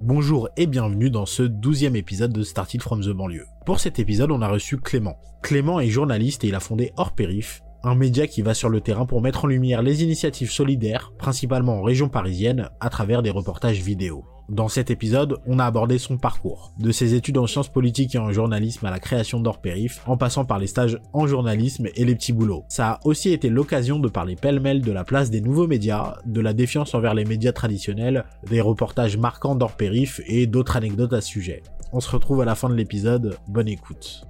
Bonjour et bienvenue dans ce douzième épisode de Started from the banlieue. Pour cet épisode, on a reçu Clément. Clément est journaliste et il a fondé Hors Périph, un média qui va sur le terrain pour mettre en lumière les initiatives solidaires, principalement en région parisienne, à travers des reportages vidéo. Dans cet épisode, on a abordé son parcours, de ses études en sciences politiques et en journalisme à la création d'Orpérif, en passant par les stages en journalisme et les petits boulots. Ça a aussi été l'occasion de parler pêle-mêle de la place des nouveaux médias, de la défiance envers les médias traditionnels, des reportages marquants d'Orpérif et d'autres anecdotes à ce sujet. On se retrouve à la fin de l'épisode, bonne écoute.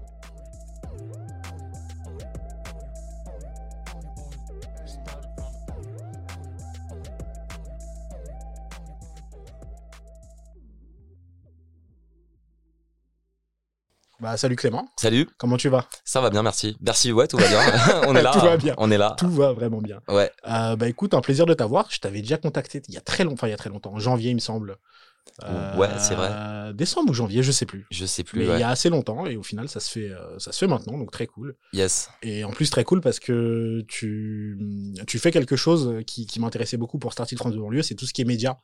Bah salut Clément, Salut, comment tu vas? Ça va bien, merci. Merci, ouais, tout va bien. on est là. Tout va bien. On est là. Tout va vraiment bien. Ouais. Euh, bah écoute, un plaisir de t'avoir. Je t'avais déjà contacté il y a très longtemps, enfin il y a très longtemps, en janvier il me semble. Ouais, c'est vrai. Décembre ou janvier, je sais plus. Je sais plus. Mais ouais. il y a assez longtemps et au final ça se fait, euh, ça se fait maintenant, donc très cool. Yes. Et en plus très cool parce que tu, tu fais quelque chose qui, qui m'intéressait beaucoup pour Started France de banlieue, c'est tout ce qui est média.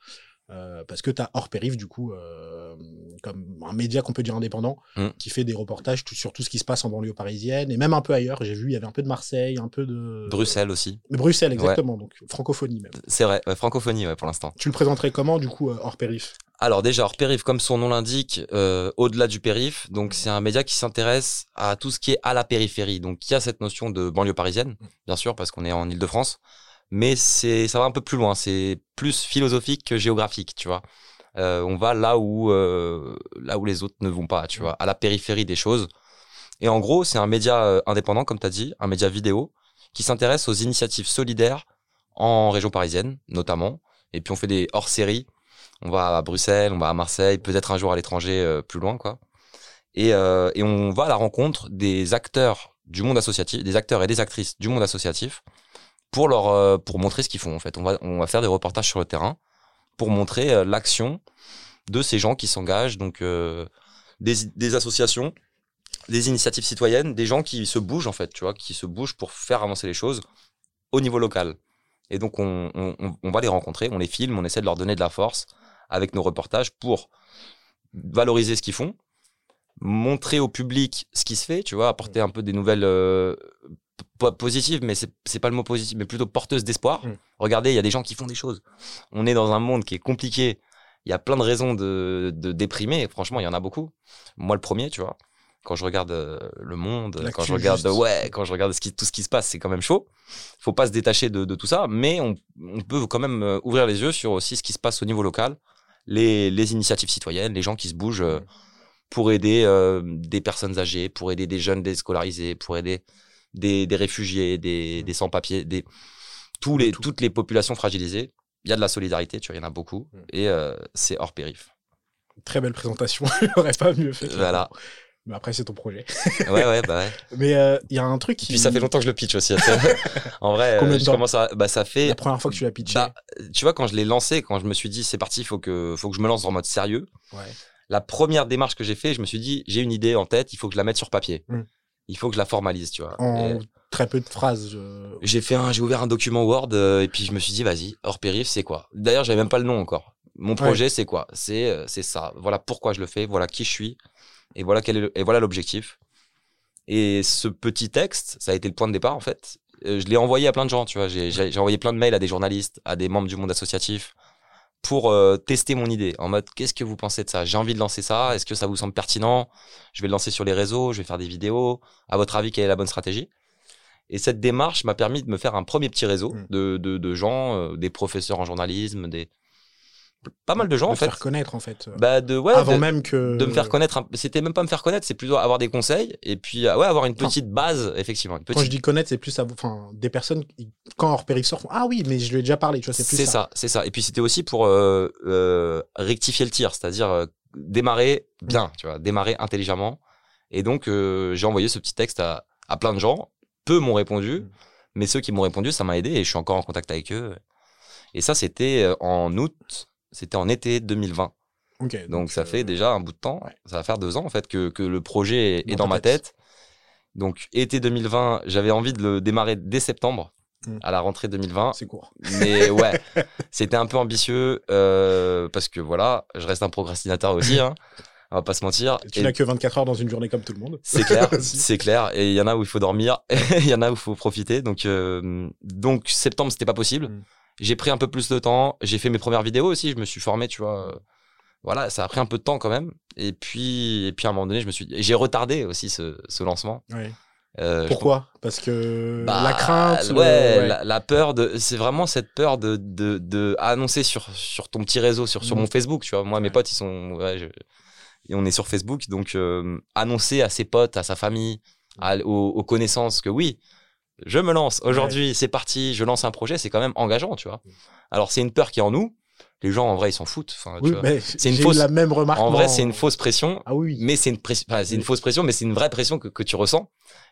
Euh, parce que tu as hors périph du coup euh, comme un média qu'on peut dire indépendant Mm. qui fait des reportages tout- sur tout ce qui se passe en banlieue parisienne et même un peu ailleurs j'ai vu il y avait un peu de Marseille un peu de Bruxelles aussi. Bruxelles exactement donc francophonie même C'est vrai. ouais, francophonie, ouais, pour l'instant. tu le présenterais comment du coup euh, hors périph? Alors déjà, hors périph, comme son nom l'indique, euh, au-delà du périph, donc c'est un média qui s'intéresse à tout ce qui est à la périphérie. Donc il y a cette notion de banlieue parisienne, bien sûr, parce qu'on est en Ile-de-France, mais c'est ça va un peu plus loin. C'est plus philosophique que géographique, tu vois. Euh, on va là où euh, là où les autres ne vont pas, tu vois, à la périphérie des choses. Et en gros, c'est un média euh, indépendant, comme tu as dit, un média vidéo qui s'intéresse aux initiatives solidaires en région parisienne, notamment. Et puis on fait des hors-séries on va à Bruxelles, on va à Marseille, peut-être un jour à l'étranger plus loin, quoi. Et, et on va à la rencontre des acteurs du monde associatif, des acteurs et des actrices du monde associatif, pour leur, euh, pour montrer ce qu'ils font. En fait, on va, on va faire des reportages sur le terrain pour montrer euh, l'action de ces gens qui s'engagent, donc euh, des, des associations, des initiatives citoyennes, des gens qui se bougent en fait, tu vois, qui se bougent pour faire avancer les choses au niveau local. Et donc on, on, on- on va les rencontrer, on les filme, on essaie de leur donner de la force avec nos reportages pour valoriser ce qu'ils font, montrer au public ce qui se fait, tu vois, apporter un peu des nouvelles euh, pas positives, mais c'est pas le mot positif, mais plutôt porteuses d'espoir. Mm. Regardez, il y a des gens qui font des choses. On est dans un monde qui est compliqué. Il y a plein de raisons de, de déprimer. Franchement, il y en a beaucoup. Moi, le premier, tu vois. Quand je regarde euh, le monde, quand je regarde, juste. ouais, quand je regarde ce qui, tout ce qui se passe, c'est quand même chaud. Faut pas se détacher de, de tout ça, mais on, on peut quand même euh, ouvrir les yeux sur aussi ce qui se passe au niveau local, les, les initiatives citoyennes, les gens qui se bougent euh, pour aider euh, des personnes âgées, pour aider des jeunes déscolarisés, pour aider des, des réfugiés, des, des sans-papiers, des, tous les, tout. toutes les populations fragilisées. Il y a de la solidarité, tu vois, il y en a beaucoup, Mm. et euh, c'est hors périph. très belle présentation j'aurais pas mieux fait Voilà. mais après c'est ton projet Ouais, ouais, bah ouais. mais euh, il y a un truc qui Puis ça fait longtemps que je le pitch aussi. en vrai, Combien de je temps commence à, bah ça fait la première fois que tu l'as pitché Bah, tu vois, quand je l'ai lancé, quand je me suis dit, c'est parti, il faut que, faut que je me lance en mode sérieux, ouais. la première démarche que j'ai fait, je me suis dit, j'ai une idée en tête, il faut que je la mette sur papier. Mm. Il faut que je la formalise, tu vois. en Et très peu de phrases je- J'ai fait un, j'ai ouvert un document Word euh, et puis je me suis dit, vas-y, hors périph, c'est quoi? D'ailleurs, j'avais même pas le nom encore. Mon projet, c'est quoi? C'est, euh, c'est ça. Voilà pourquoi je le fais. Voilà qui je suis. Et voilà quel est le- et voilà l'objectif. Et ce petit texte, ça a été le point de départ en fait. Euh, je l'ai envoyé à plein de gens, tu vois. J'ai envoyé plein de mails à des journalistes, à des membres du monde associatif pour euh, tester mon idée en mode qu'est-ce que vous pensez de ça? J'ai envie de lancer ça. Est-ce que ça vous semble pertinent? Je vais le lancer sur les réseaux. Je vais faire des vidéos. À votre avis, quelle est la bonne stratégie? Et cette démarche m'a permis de me faire un premier petit réseau Mm. de, de, de gens, euh, des professeurs en journalisme, des pas mal de gens de en fait. faire connaître en fait Bah de ouais, avant de- même que de me faire connaître. C'était même pas me faire connaître, c'est plutôt avoir des conseils et puis euh, ouais avoir une Enfin, petite base effectivement. Une Quand je dis connaître, c'est plus enfin, des personnes qui, quand hors périph' sort, font, ah oui, mais je lui ai déjà parlé, tu vois, c'est plus C'est ça. ça, c'est ça. Et puis c'était aussi pour euh, euh, rectifier le tir, c'est-à-dire euh, démarrer bien, tu vois, démarrer intelligemment. Et donc j'ai envoyé ce petit texte à, à plein de gens. Peu m'ont répondu, Mm. mais ceux qui m'ont répondu, ça m'a aidé et je suis encore en contact avec eux. Et ça, c'était en août, c'était en été 2020. Ok, Donc, ça euh, fait déjà un bout de temps. ouais. Ça va faire deux ans en fait que, que le projet est Dans ma tête. tête. Donc été 2020, j'avais envie de le démarrer dès septembre mm. à la rentrée 2020. C'est court. Mais ouais, c'était un peu ambitieux euh, parce que voilà, je reste un procrastinateur aussi. Hein, on va pas se mentir. Tu n'as que 24 heures dans une journée comme tout le monde. C'est clair, c'est clair. Et il y en a où il faut dormir, il y en a où il faut profiter. Donc, euh, donc septembre, c'était pas possible. Mm. J'ai pris un peu plus de temps. J'ai fait mes premières vidéos aussi. Je me suis formé, tu vois. Voilà, ça a pris un peu de temps quand même. Et puis, et puis à un moment donné, je me suis, j'ai retardé aussi ce, ce lancement. Oui. Euh, Pourquoi? Parce que bah, la crainte. Ouais, La, peur de. C'est vraiment cette peur de, de, de, annoncer sur, sur ton petit réseau, sur, sur mm. mon Facebook. Tu vois, moi, mes potes, ils sont. Ouais, et on est sur Facebook. Donc, euh, annoncer à ses potes, à sa famille, aux, connaissances que oui, je me lance. Aujourd'hui, c'est parti, je lance un projet, c'est quand même engageant, tu vois. Alors, c'est une peur qui est en nous. Les gens, en vrai, ils s'en foutent. Enfin, c'est une fausse. La même remarque. En vrai, c'est une fausse pression. Ah oui. Mais c'est une, fausse pression, mais c'est une vraie pression que, que tu ressens.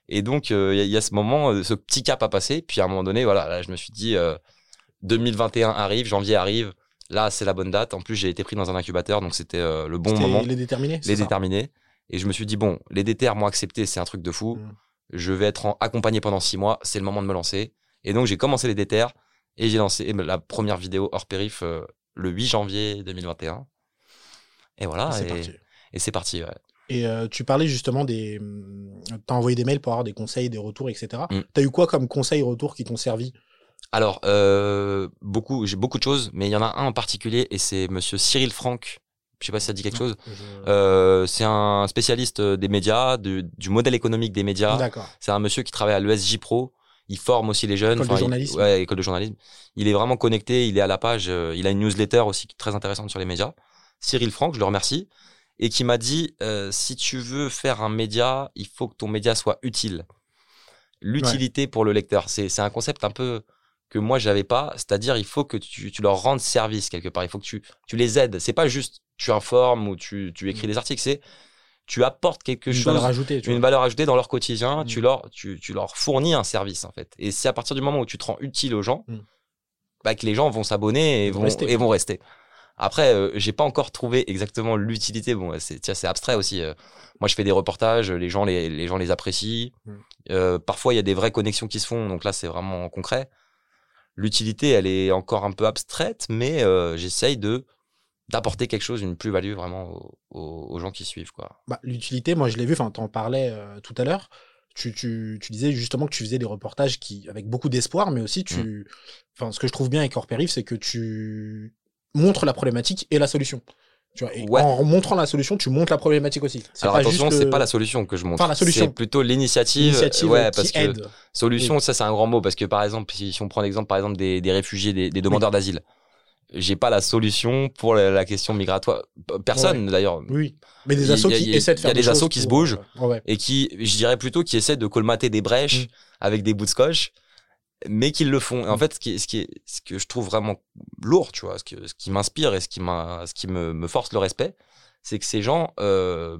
Et donc, il euh, y, a ce moment, euh, ce petit cap à passer. Puis à un moment donné, voilà, là, je me suis dit, 2021 euh, arrive, janvier arrive. Là, c'est la bonne date. En plus, j'ai été pris dans un incubateur, donc c'était le bon moment. Les déterminés Les déterminés. Et je me suis dit, bon, les déter m'ont accepté, c'est un truc de fou. Mm. Je vais être accompagné pendant six mois, c'est le moment de me lancer. Et donc, j'ai commencé les déter et j'ai lancé la première vidéo hors périph le 8 janvier 2021. Et voilà. Et c'est parti. Et euh, tu parlais justement des. Tu as envoyé des mails pour avoir des conseils, des retours, etc. Tu as eu quoi comme conseils, retours qui t'ont servi? Alors, euh, beaucoup, j'ai beaucoup de choses, mais il y en a un en particulier et c'est monsieur Cyril Franck. Je sais pas si ça dit quelque chose. Euh, c'est un spécialiste des médias, du, modèle économique des médias. C'est un monsieur qui travaille à l'ESJ Pro. Il forme aussi les jeunes. École de journalisme. ouais, école de journalisme. Il est vraiment connecté. Il est à la page. il a une newsletter aussi très intéressante sur les médias. Cyril Franck, je le remercie et qui m'a dit euh, si tu veux faire un média, il faut que ton média soit utile. L'utilité pour le lecteur, c'est un concept un peu que moi j'avais pas, c'est-à-dire il faut que tu, tu, leur rendes service quelque part, il faut que tu, tu les aides. C'est pas juste tu informes ou tu, tu écris mm. des articles, c'est tu apportes quelque une chose, valeur ajoutée, une valeur ajoutée dans leur quotidien, mm. tu, leur, tu, tu, leur fournis un service en fait. Et c'est à partir du moment où tu te rends utile aux gens, mm. bah, que les gens vont s'abonner et, vont, et vont rester. Après, euh, j'ai pas encore trouvé exactement l'utilité. Bon, c'est abstrait aussi. Euh. moi, je fais des reportages, les gens les, les gens les apprécient. Euh, parfois, il y a des vraies connexions qui se font, donc là, c'est vraiment concret. L'utilité, elle est encore un peu abstraite, mais j'essaye de d'apporter quelque chose, une plus-value vraiment aux, gens qui suivent. quoi. Bah, L'utilité, moi, je l'ai vu, enfin, tu en parlais tout à l'heure. Tu, tu, tu, disais justement que tu faisais des reportages qui, avec beaucoup d'espoir, mais aussi tu. Mm. Enfin, ce que je trouve bien avec Orpérif, c'est que tu montre la problématique et la solution. Tu vois, En montrant la solution, tu montres la problématique aussi. Alors attention, c'est pas la solution que je montre. C'est plutôt l'initiative. ouais, parce que solution, ça c'est un grand mot parce que par exemple, si on prend l'exemple par exemple des, réfugiés, des, demandeurs d'asile, j'ai pas la solution pour la, question migratoire. Personne d'ailleurs. Oui. Mais des assos qui essaient de faire. Il y a des, assos qui se bougent et qui, je dirais plutôt, qui essaient de colmater des brèches mm. avec des bouts de scotch mais qu'ils le font. en mm. fait, ce, qui, ce, qui est, ce que je trouve vraiment lourd, tu vois, ce, que, ce qui m'inspire et ce qui, ce qui me, me, force le respect, c'est que ces gens euh,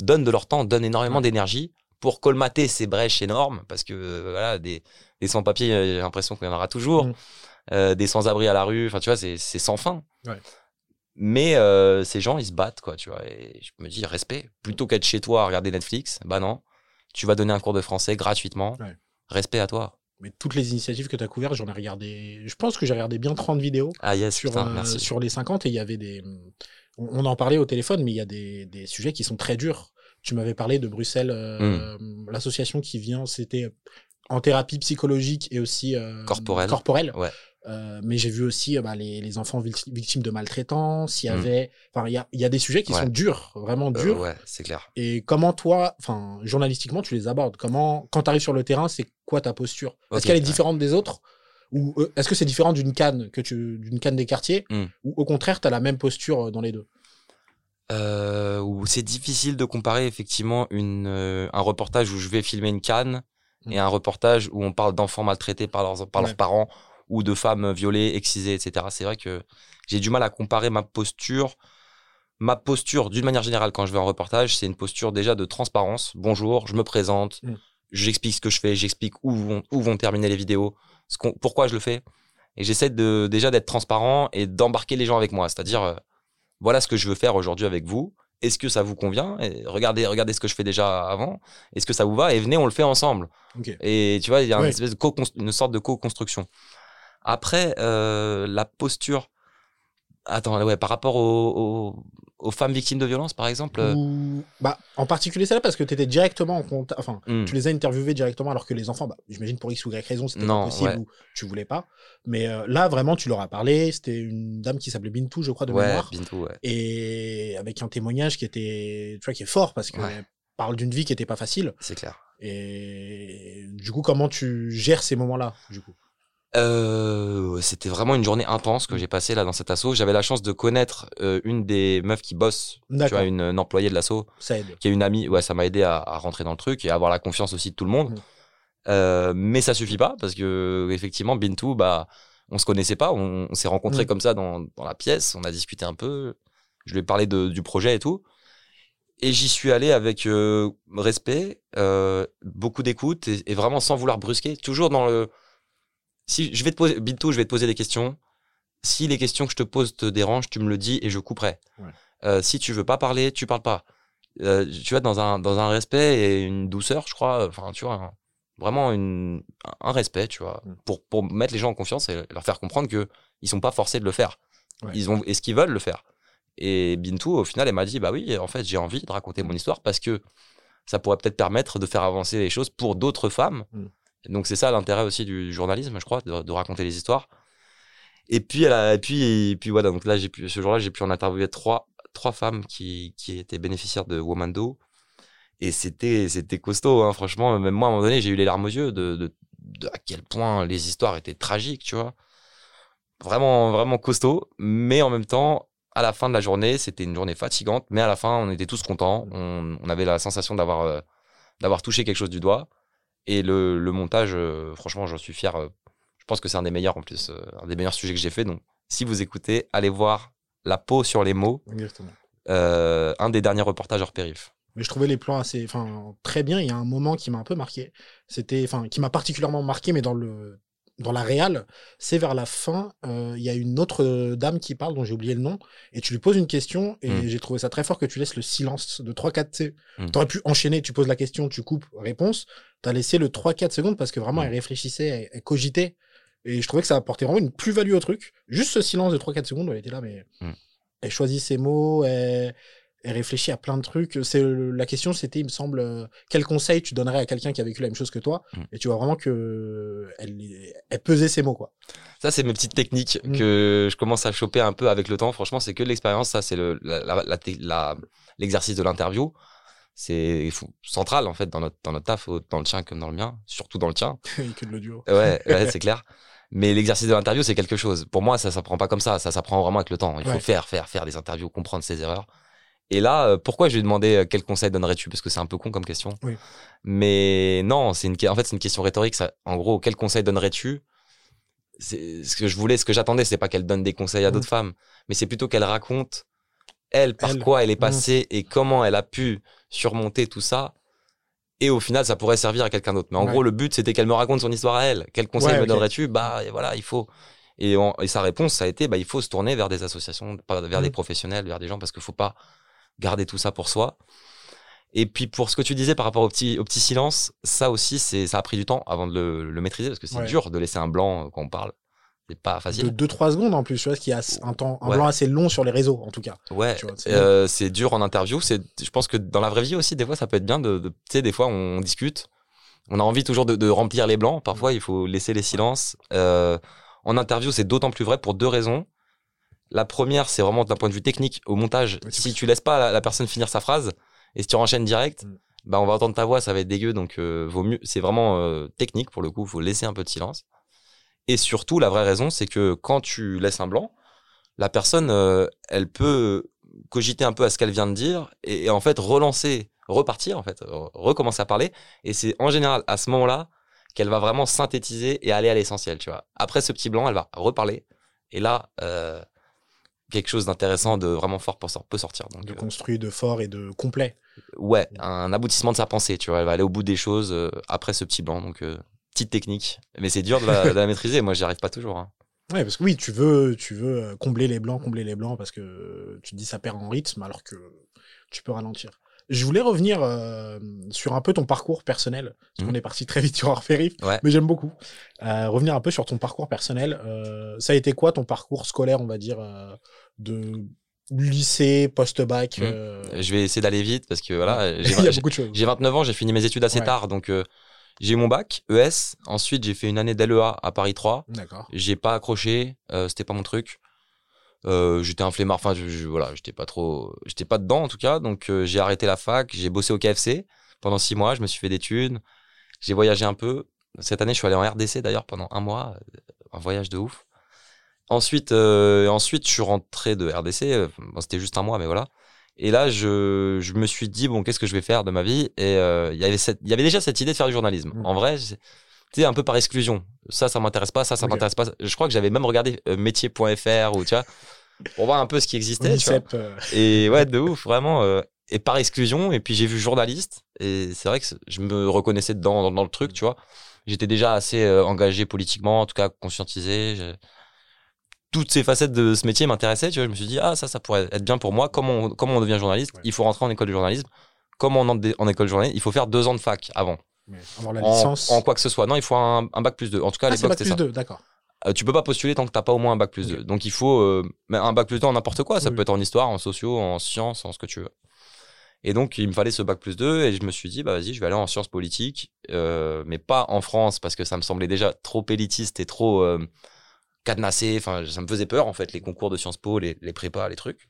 donnent de leur temps, donnent énormément d'énergie pour colmater ces brèches énormes, parce que euh, voilà, des, des sans-papiers, j'ai l'impression qu'il y en aura toujours, mm. euh, des sans-abri à la rue, enfin, tu vois, c'est sans fin. Ouais. Mais ces gens, ils se battent, quoi, tu vois. Et je me dis, respect. Plutôt qu'être chez toi à regarder Netflix, bah non, tu vas donner un cours de français gratuitement. Respect à toi mais toutes les initiatives que tu as couvertes, j'en ai regardé. Je pense que j'ai regardé bien 30 vidéos ah, sur, euh, sur les 50 et il y avait des. On, en parlait au téléphone, mais il y a des, des sujets qui sont très durs. Tu m'avais parlé de Bruxelles, euh, hmm. l'association qui vient, c'était en thérapie psychologique et aussi euh, corporelle. corporelle. Ouais. Euh, mais j'ai vu aussi euh, bah, les, les, enfants victimes de maltraitance. Il y mmh. avait, enfin, il y a, y a, des sujets qui sont durs, vraiment durs. ouais, c'est clair. Et comment toi, enfin, journalistiquement, tu les abordes? Comment, quand tu arrives sur le terrain, c'est quoi ta posture? Est-ce qu'elle est différente des autres? Ou est-ce que c'est différent d'une canne que tu, d'une canne des quartiers, mmh. ou au contraire, tu as la même posture dans les deux? Euh, c'est difficile de comparer effectivement une, un reportage où je vais filmer une canne mmh. et un reportage où on parle d'enfants maltraités par leurs, par leurs parents ou de femmes violées, excisées, etc. C'est vrai que j'ai du mal à comparer ma posture. Ma posture, d'une manière générale, quand je vais en reportage, c'est une posture déjà de transparence. Bonjour, je me présente, mm. j'explique ce que je fais, j'explique où vont, où vont terminer les vidéos, ce pourquoi je le fais. Et j'essaie de, déjà d'être transparent et d'embarquer les gens avec moi. C'est-à-dire, euh, voilà ce que je veux faire aujourd'hui avec vous. Est-ce que ça vous convient? Et regardez, regardez ce que je fais déjà avant. Est-ce que ça vous va? Et venez, on le fait ensemble. Et tu vois, il y a une, espèce de une sorte de co-construction. Après, euh, la posture. Attends, ouais, par rapport aux, aux femmes victimes de violence, par exemple euh bah, En particulier celle-là, parce que tu étais directement en contact. Enfin, hmm. tu les as interviewées directement, alors que les enfants, bah, j'imagine pour X ou Y raison, c'était pas possible ou tu voulais pas. Mais euh, là, vraiment, tu leur as parlé. C'était une dame qui s'appelait Bintou, je crois, de ouais, mémoire. Bintou, ouais. Et avec un témoignage qui était, tu vois, qui est fort, parce qu'elle parle d'une vie qui était pas facile. C'est clair. Et du coup, comment tu gères ces moments-là, du coup? Euh, c'était vraiment une journée intense que j'ai passée là dans cet assaut. J'avais la chance de connaître euh, une des meufs qui bosse, tu vois, une, employée de l'assaut, qui est une amie. Ouais, ça m'a aidé à, rentrer dans le truc et à avoir la confiance aussi de tout le monde. Mmh. Euh, mais ça suffit pas parce que effectivement, Bintou, bah, on se connaissait pas, on, s'est rencontrés mmh. comme ça dans, dans, la pièce, on a discuté un peu. Je lui ai parlé de, du projet et tout. Et j'y suis allé avec respect, beaucoup d'écoute et, et, vraiment sans vouloir brusquer, toujours dans le si je vais te poser, Bintou, je vais te poser des questions. Si les questions que je te pose te dérangent, tu me le dis et je couperai. Euh, si tu veux pas parler, tu parles pas. Euh, tu vois, dans un, dans un respect et une douceur, je crois. Enfin, tu vois, vraiment une, un respect, tu vois, mm. pour, pour mettre les gens en confiance et leur faire comprendre que ils sont pas forcés de le faire. Ils ont, est-ce qu'ils veulent le faire? Et Bintou, au final, elle m'a dit, bah oui, en fait, j'ai envie de raconter mon histoire parce que ça pourrait peut-être permettre de faire avancer les choses pour d'autres femmes. Mm. Donc c'est ça l'intérêt aussi du journalisme, je crois, de, raconter les histoires. Et puis, et puis, et puis voilà, donc là, pu, ce jour-là, j'ai pu en interviewer trois, trois femmes qui, qui étaient bénéficiaires de Womando. Et c'était, costaud, hein, franchement. Même moi, à un moment donné, j'ai eu les larmes aux yeux de, de, à quel point les histoires étaient tragiques, tu vois. Vraiment, vraiment costaud. Mais en même temps, à la fin de la journée, c'était une journée fatigante. Mais à la fin, on était tous contents. On, on avait la sensation d'avoir, euh, d'avoir touché quelque chose du doigt. Et le, le montage, euh, franchement, j'en suis fier. Euh, je pense que c'est un des meilleurs en plus, euh, un des meilleurs sujets que j'ai fait. Donc, si vous écoutez, allez voir La peau sur les mots. Exactement. un des derniers reportages hors périph. Mais je trouvais les plans assez, enfin, très bien. Il y a un moment qui m'a un peu marqué. C'était, enfin, qui m'a particulièrement marqué, mais dans le dans la réal, c'est vers la fin, euh, il y a une autre euh, dame qui parle, dont j'ai oublié le nom, et tu lui poses une question, et hmm. j'ai trouvé ça très fort que tu laisses le silence de 3-4 Tu hmm. aurais pu enchaîner, tu poses la question, tu coupes, réponse. Tu as laissé le 3-4 secondes parce que vraiment, hmm. elle réfléchissait, elle, cogitait. Et je trouvais que ça apportait vraiment une plus-value au truc. Juste ce silence de 3-4 secondes, elle était là, mais elle choisit ses mots, elle, et réfléchit à plein de trucs. C'est la question, c'était, il me semble, euh, quel conseil tu donnerais à quelqu'un qui a vécu la même chose que toi mm. Et tu vois vraiment que elle, elle pesait ses mots, quoi. Ça, c'est mes petites techniques mm. que je commence à choper un peu avec le temps. Franchement, c'est que l'expérience. Ça, c'est le, l'exercice de l'interview. C'est central en fait dans notre dans notre taf, dans le tien comme dans le mien, surtout dans le tien. que de l'audio. Ouais, ouais c'est clair. Mais l'exercice de l'interview, c'est quelque chose. Pour moi, ça s'apprend pas comme ça. Ça s'apprend vraiment avec le temps. Il faut faire, faire, faire des interviews, comprendre ses erreurs. Et là, euh, pourquoi je lui ai demandé euh, quel conseil donnerais-tu? Parce que c'est un peu con comme question. Oui. Mais non, c'est une, en fait, c'est une question rhétorique. Ça. En gros, quel conseil donnerais-tu? C'est ce que je voulais, ce que j'attendais, c'est pas qu'elle donne des conseils à d'autres femmes, mais c'est plutôt qu'elle raconte elle par quoi elle est passée et comment elle a pu surmonter tout ça. Et au final, ça pourrait servir à quelqu'un d'autre. Mais en gros, le but, c'était qu'elle me raconte son histoire à elle. Quel conseil me donnerais-tu? Bah voilà, il faut. Et, et, sa réponse, ça a été, bah il faut se tourner vers des associations, vers des mmh. professionnels, vers des gens, parce qu'il faut pas garder tout ça pour soi. Et puis pour ce que tu disais par rapport au petit, au petit silence, ça aussi, c'est, ça a pris du temps avant de le, maîtriser parce que c'est dur de laisser un blanc quand on parle. C'est pas facile. De 2-3 secondes en plus, tu vois, ce qui a un temps, un blanc assez long sur les réseaux en tout cas. Ouais, euh, c'est, dur en interview. C'est, je pense que dans la vraie vie aussi, des fois, ça peut être bien de, tu sais, des fois, on discute. On a envie toujours de, remplir les blancs. Parfois, il faut laisser les silences. Euh, en interview, c'est d'autant plus vrai pour deux raisons. La première, c'est vraiment d'un point de vue technique au montage. si tu laisses pas la, personne finir sa phrase et si tu enchaînes direct, mm. bah on va entendre ta voix, ça va être dégueu. Donc euh, vaut mieux. C'est vraiment euh, technique pour le coup. Il faut laisser un peu de silence. Et surtout, la vraie raison, c'est que quand tu laisses un blanc, la personne, euh, elle peut cogiter un peu à ce qu'elle vient de dire et, en fait relancer, repartir en fait, recommencer à parler. Et c'est en général à ce moment-là qu'elle va vraiment synthétiser et aller à l'essentiel. Tu vois. Après ce petit blanc, elle va reparler. Et là, quelque chose d'intéressant, de vraiment fort pour peut sortir. Donc, de euh, construit, de fort et de complet. Ouais, un aboutissement de sa pensée, tu vois. Elle va aller au bout des choses euh, après ce petit blanc. Donc, euh, petite technique. Mais c'est dur de la, maîtriser. Moi, j'y arrive pas toujours. Hein. Ouais, parce que oui, tu veux, tu veux combler les blancs, combler les blancs, parce que tu te dis ça perd en rythme, alors que tu peux ralentir. Je voulais revenir euh, sur un peu ton parcours personnel. Parce Mhm. est parti très vite sur hors Ouais. mais j'aime beaucoup. Euh, revenir un peu sur ton parcours personnel. Euh, ça a été quoi ton parcours scolaire, on va dire, de lycée, post-bac Mhm. Je vais essayer d'aller vite parce que voilà, j'ai Il y a j'ai- beaucoup de choses. j'ai 29 ans, j'ai fini mes études assez Ouais. tard, donc j'ai eu mon bac ES. Ensuite, j'ai fait une année d'LEA à Paris 3. D'accord. J'ai pas accroché, euh, c'était pas mon truc. Euh, j'étais un flemmard, enfin je, je- voilà, j'étais pas trop, j'étais pas dedans en tout cas, donc euh, j'ai arrêté la fac, j'ai bossé au KFC pendant six mois, je me suis fait des thunes, j'ai voyagé un peu. Cette année, je suis allé en RDC d'ailleurs pendant un mois, un voyage de ouf. Ensuite, euh, ensuite, je suis rentré de RDC, bon, c'était juste un mois, mais voilà. Et là, je, je me suis dit bon, qu'est-ce que je vais faire de ma vie? Et il y avait cette, il y avait déjà cette idée de faire du journalisme. Mm. En vrai, tu sais, un peu par exclusion. Ça, ça m'intéresse pas, ça, ça m'intéresse pas. Je crois que j'avais même regardé euh, métier.fr ou tu vois, pour voir un peu ce qui existait. tu vois. Unicep, euh, Et ouais, de ouf, vraiment. euh, et par exclusion, et puis j'ai vu journaliste, et c'est vrai que je me reconnaissais dedans, dans, dans le truc, tu vois. J'étais déjà assez euh, engagé politiquement, en tout cas conscientisé. je- Toutes ces facettes de ce métier m'intéressaient, tu vois. Je me suis dit, ah, ça, ça pourrait être bien pour moi. Comment on, comment on devient journaliste? Ouais. Il faut rentrer en école de journalisme. Comment on entre en école de journalisme? Il faut faire deux ans de fac avant. Mais avoir la En, licence. en quoi que ce soit. Non, il faut un, un bac plus 2. En tout cas, à ah, c'est l'époque, plus ça. 2, d'accord. Euh, tu peux pas postuler tant que t'as pas au moins un bac plus Ok. 2. Donc il faut euh, un bac plus 2 en n'importe quoi. Ça Oui. peut être en histoire, en sociaux, en sciences, en ce que tu veux. Et donc il me fallait ce bac plus 2 et je me suis dit bah vas-y je vais aller en sciences politiques, euh, mais pas en France parce que ça me semblait déjà trop élitiste et trop cadenassé. Enfin ça me faisait peur en fait les concours de Sciences Po, les, les prépas, les trucs.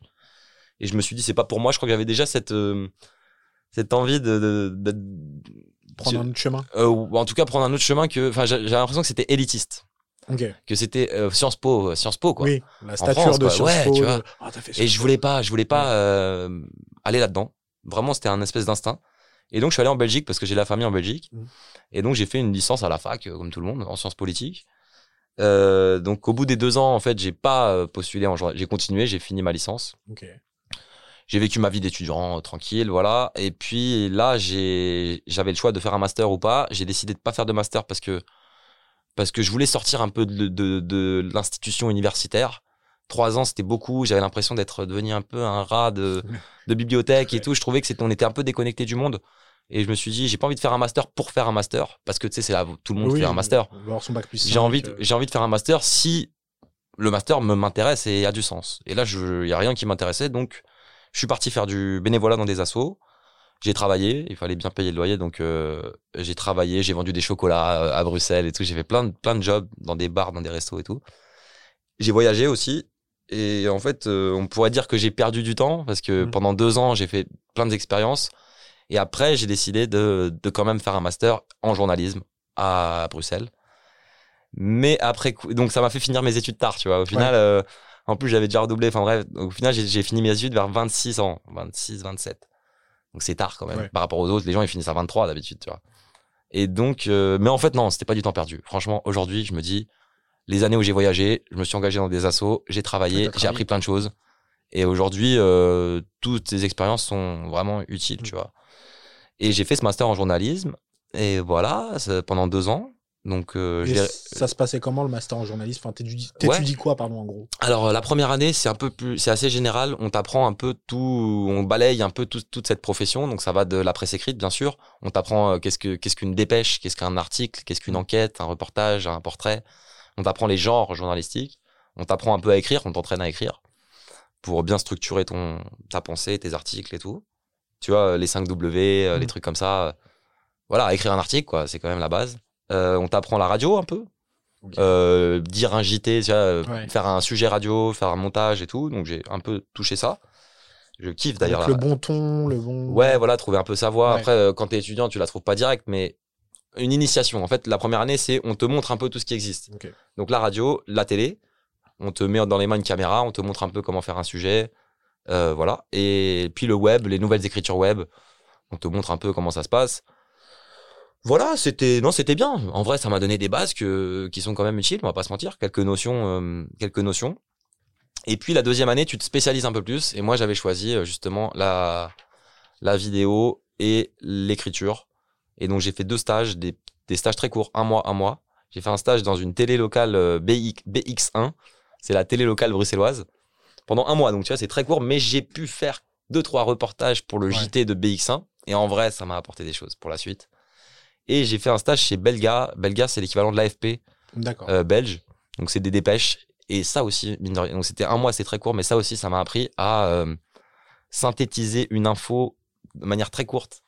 Et je me suis dit c'est pas pour moi. Je crois que j'avais déjà cette cette envie de, de, de- Prendre un autre chemin. euh, ou en tout cas prendre un autre chemin que enfin j'ai l'impression que c'était élitiste que c'était euh, Sciences Po, euh, Sciences Po quoi. Oui, la stature France, de. Sciences Ouais, Po. tu de- vois. Ah, fait Et je voulais pas, je voulais pas euh, aller là-dedans. Vraiment, c'était un espèce d'instinct. Et donc, je suis allé en Belgique parce que j'ai la famille en Belgique. Mhm. Et donc, j'ai fait une licence à la fac, comme tout le monde, en sciences politiques. Donc, au bout des deux ans, en fait, j'ai pas postulé en J'ai continué, j'ai fini ma licence. J'ai vécu ma vie d'étudiant euh, tranquille, voilà. Et puis là, j'ai, j'avais le choix de faire un master ou pas. J'ai décidé de pas faire de master parce que parce que je voulais sortir un peu de, de, de l'institution universitaire. Trois ans, c'était beaucoup. J'avais l'impression d'être devenu un peu un rat de, de bibliothèque et tout. Je trouvais que c'était, on était un peu déconnecté du monde. Et je me suis dit, j'ai pas envie de faire un master pour faire un master parce que tu sais, c'est là, tout le monde Oui, fait un master. J'ai envie, de, euh, j'ai envie de faire un master si le master me m'intéresse et a du sens. Et là, il y a rien qui m'intéressait, donc je suis parti faire du bénévolat dans des assos. J'ai travaillé, il fallait bien payer le loyer, donc euh, j'ai travaillé, j'ai vendu des chocolats euh, à Bruxelles et tout. J'ai fait plein de, plein de jobs dans des bars, dans des restos et tout. J'ai voyagé aussi. Et en fait, euh, on pourrait dire que j'ai perdu du temps parce que Mhm. pendant deux ans, j'ai fait plein d'expériences. Et après, j'ai décidé de, de quand même faire un master en journalisme à Bruxelles. Mais après, donc ça m'a fait finir mes études tard, tu vois. Au final, euh, en plus, j'avais déjà redoublé. Enfin bref, au final, j'ai fini mes études vers 26 ans, 26, 27. Donc c'est tard quand même. Ouais. Par rapport aux autres, les gens, ils finissent à 23 d'habitude, tu vois. Et donc, euh, mais en fait, non, c'était pas du temps perdu. Franchement, aujourd'hui, je me dis, les années où j'ai voyagé, je me suis engagé dans des assos, j'ai travaillé, j'ai appris plein de choses. Et aujourd'hui, euh, toutes ces expériences sont vraiment utiles, Mm. tu vois. Et j'ai fait ce master en journalisme. Et voilà, pendant deux ans. Donc, euh, ça se passait comment le master en journalisme? Enfin, t'étudies quoi, pardon, en gros? Alors euh, la première année, c'est un peu plus, c'est assez général. On t'apprend un peu tout, on balaye un peu tout- toute cette profession. Donc ça va de la presse écrite, bien sûr. On t'apprend euh, qu'est-ce que qu'est-ce qu'une dépêche, qu'est-ce qu'un article, qu'est-ce qu'une enquête, un reportage, un portrait? On t'apprend les genres journalistiques. On t'apprend un peu à écrire, on t'entraîne à écrire pour bien structurer ton ta pensée, tes articles et tout. Tu vois les 5 W, les Mhm. trucs comme ça. Voilà, écrire un article quoi, c'est quand même la base. Euh, on t'apprend la radio un peu, euh, dire un JT, tu vois, euh, Ouais. faire un sujet radio, faire un montage et tout. Donc j'ai un peu touché ça. Je kiffe d'ailleurs. Avec le bon ton, le bon. Ouais, voilà, trouver un peu sa voix. Ouais. Après, euh, quand t'es étudiant, tu la trouves pas direct, mais une initiation. En fait, la première année, c'est on te montre un peu tout ce qui existe. Donc la radio, la télé, on te met dans les mains une caméra, on te montre un peu comment faire un sujet, voilà. Et puis le web, les nouvelles écritures web, on te montre un peu comment ça se passe. Voilà, c'était non, c'était bien. En vrai, ça m'a donné des bases que, qui sont quand même utiles. On va pas se mentir, quelques notions, euh, quelques notions. Et puis la deuxième année, tu te spécialises un peu plus. Et moi, j'avais choisi euh, justement la la vidéo et l'écriture. Et donc j'ai fait deux stages, des, des stages très courts, un mois, un mois. J'ai fait un stage dans une télé locale euh, BX, BX1, c'est la télé locale bruxelloise, pendant un mois. Donc tu vois, c'est très court, mais j'ai pu faire deux trois reportages pour le Ouais. JT de BX1 et en vrai ça m'a apporté des choses pour la suite. Et j'ai fait un stage chez Belga. Belga c'est l'équivalent de l'AFP euh, belge. Donc c'est des dépêches. Et ça aussi, mine de rien, donc c'était un mois, c'est très court, mais ça aussi, ça m'a appris à euh, synthétiser une info de manière très courte.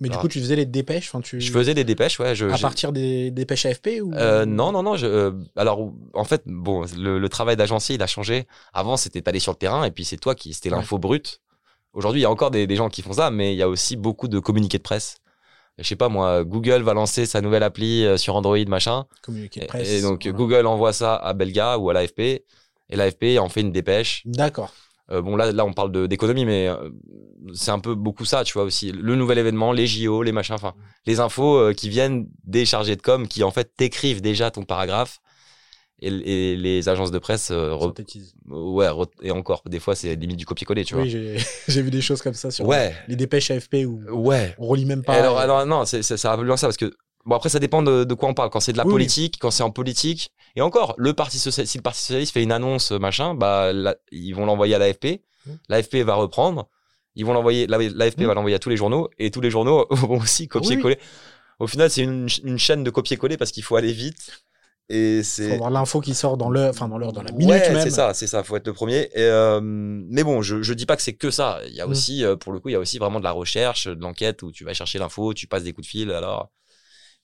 Mais du coup, tu faisais les dépêches. Enfin, tu... Je faisais des dépêches, ouais. Je, à partir des dépêches AFP ou Euh, non, non, non. Je, euh, alors, en fait, bon, le, le travail d'agencier, il a changé. Avant, c'était aller sur le terrain et puis c'est toi qui, c'était Ouais. l'info brute. Aujourd'hui, il y a encore des, des gens qui font ça, mais il y a aussi beaucoup de communiqués de presse. Je sais pas, moi, Google va lancer sa nouvelle appli euh, sur Android, machin. Communiqué Et, donc, voilà. Google envoie ça à Belga ou à l'AFP. Et l'AFP en fait une dépêche. D'accord. Euh, bon, là, là, on parle de- d'économie, mais euh, c'est un peu beaucoup ça, tu vois, aussi. Le nouvel événement, les JO, les machins, enfin, les infos euh, qui viennent des chargés de com qui, en fait, t'écrivent déjà ton paragraphe. Et, et les agences de presse, euh, re- ouais, re- et encore, des fois, c'est limite du copier-coller, tu Oui, j'ai vu des choses comme ça sur vois. Ouais, les dépêches AFP où ouais. on relit même pas. Alors, euh, alors, non, c'est, ça va plus loin ça parce que bon après ça dépend de, de quoi on parle. Quand c'est de la Oui, oui. politique, quand c'est en politique, et encore le parti socialiste, si le parti socialiste fait une annonce euh, machin, bah la- ils vont l'envoyer à l'AFP. Mm. L'AFP va reprendre. Ils vont l'envoyer. la- L'AFP Mm. va l'envoyer à tous les journaux et tous les journaux vont aussi copier-coller. Au final, c'est une, une chaîne de copier-coller parce qu'il faut aller vite. Et c'est faut avoir l'info qui sort dans l'heure, enfin dans l'heure, dans la minute ouais, même. c'est ça, c'est ça. Faut être le premier. Et, euh, mais bon, je, je dis pas que c'est que ça. Il y a Mm. aussi, euh, pour le coup, il y a aussi vraiment de la recherche, de l'enquête où tu vas chercher l'info, tu passes des coups de fil. Alors,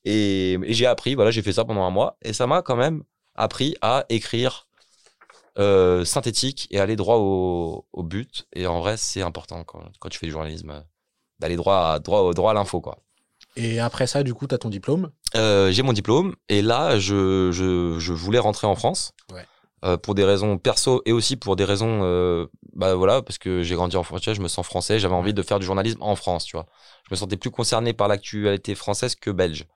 et, et j'ai appris. Voilà, j'ai fait ça pendant un mois et ça m'a quand même appris à écrire euh, synthétique et aller droit au, au but. Et en vrai, c'est important quand, quand tu fais du journalisme d'aller droit à, droit, droit à l'info, quoi. Et après ça, du coup, tu as ton diplôme. Euh, j'ai mon diplôme et là, je, je, je voulais rentrer en France. Ouais. Euh, pour des raisons perso et aussi pour des raisons, euh, bah voilà, parce que j'ai grandi en France, je me sens français, j'avais envie de faire du journalisme en France, tu vois. Je me sentais plus concerné par l'actualité française que belge.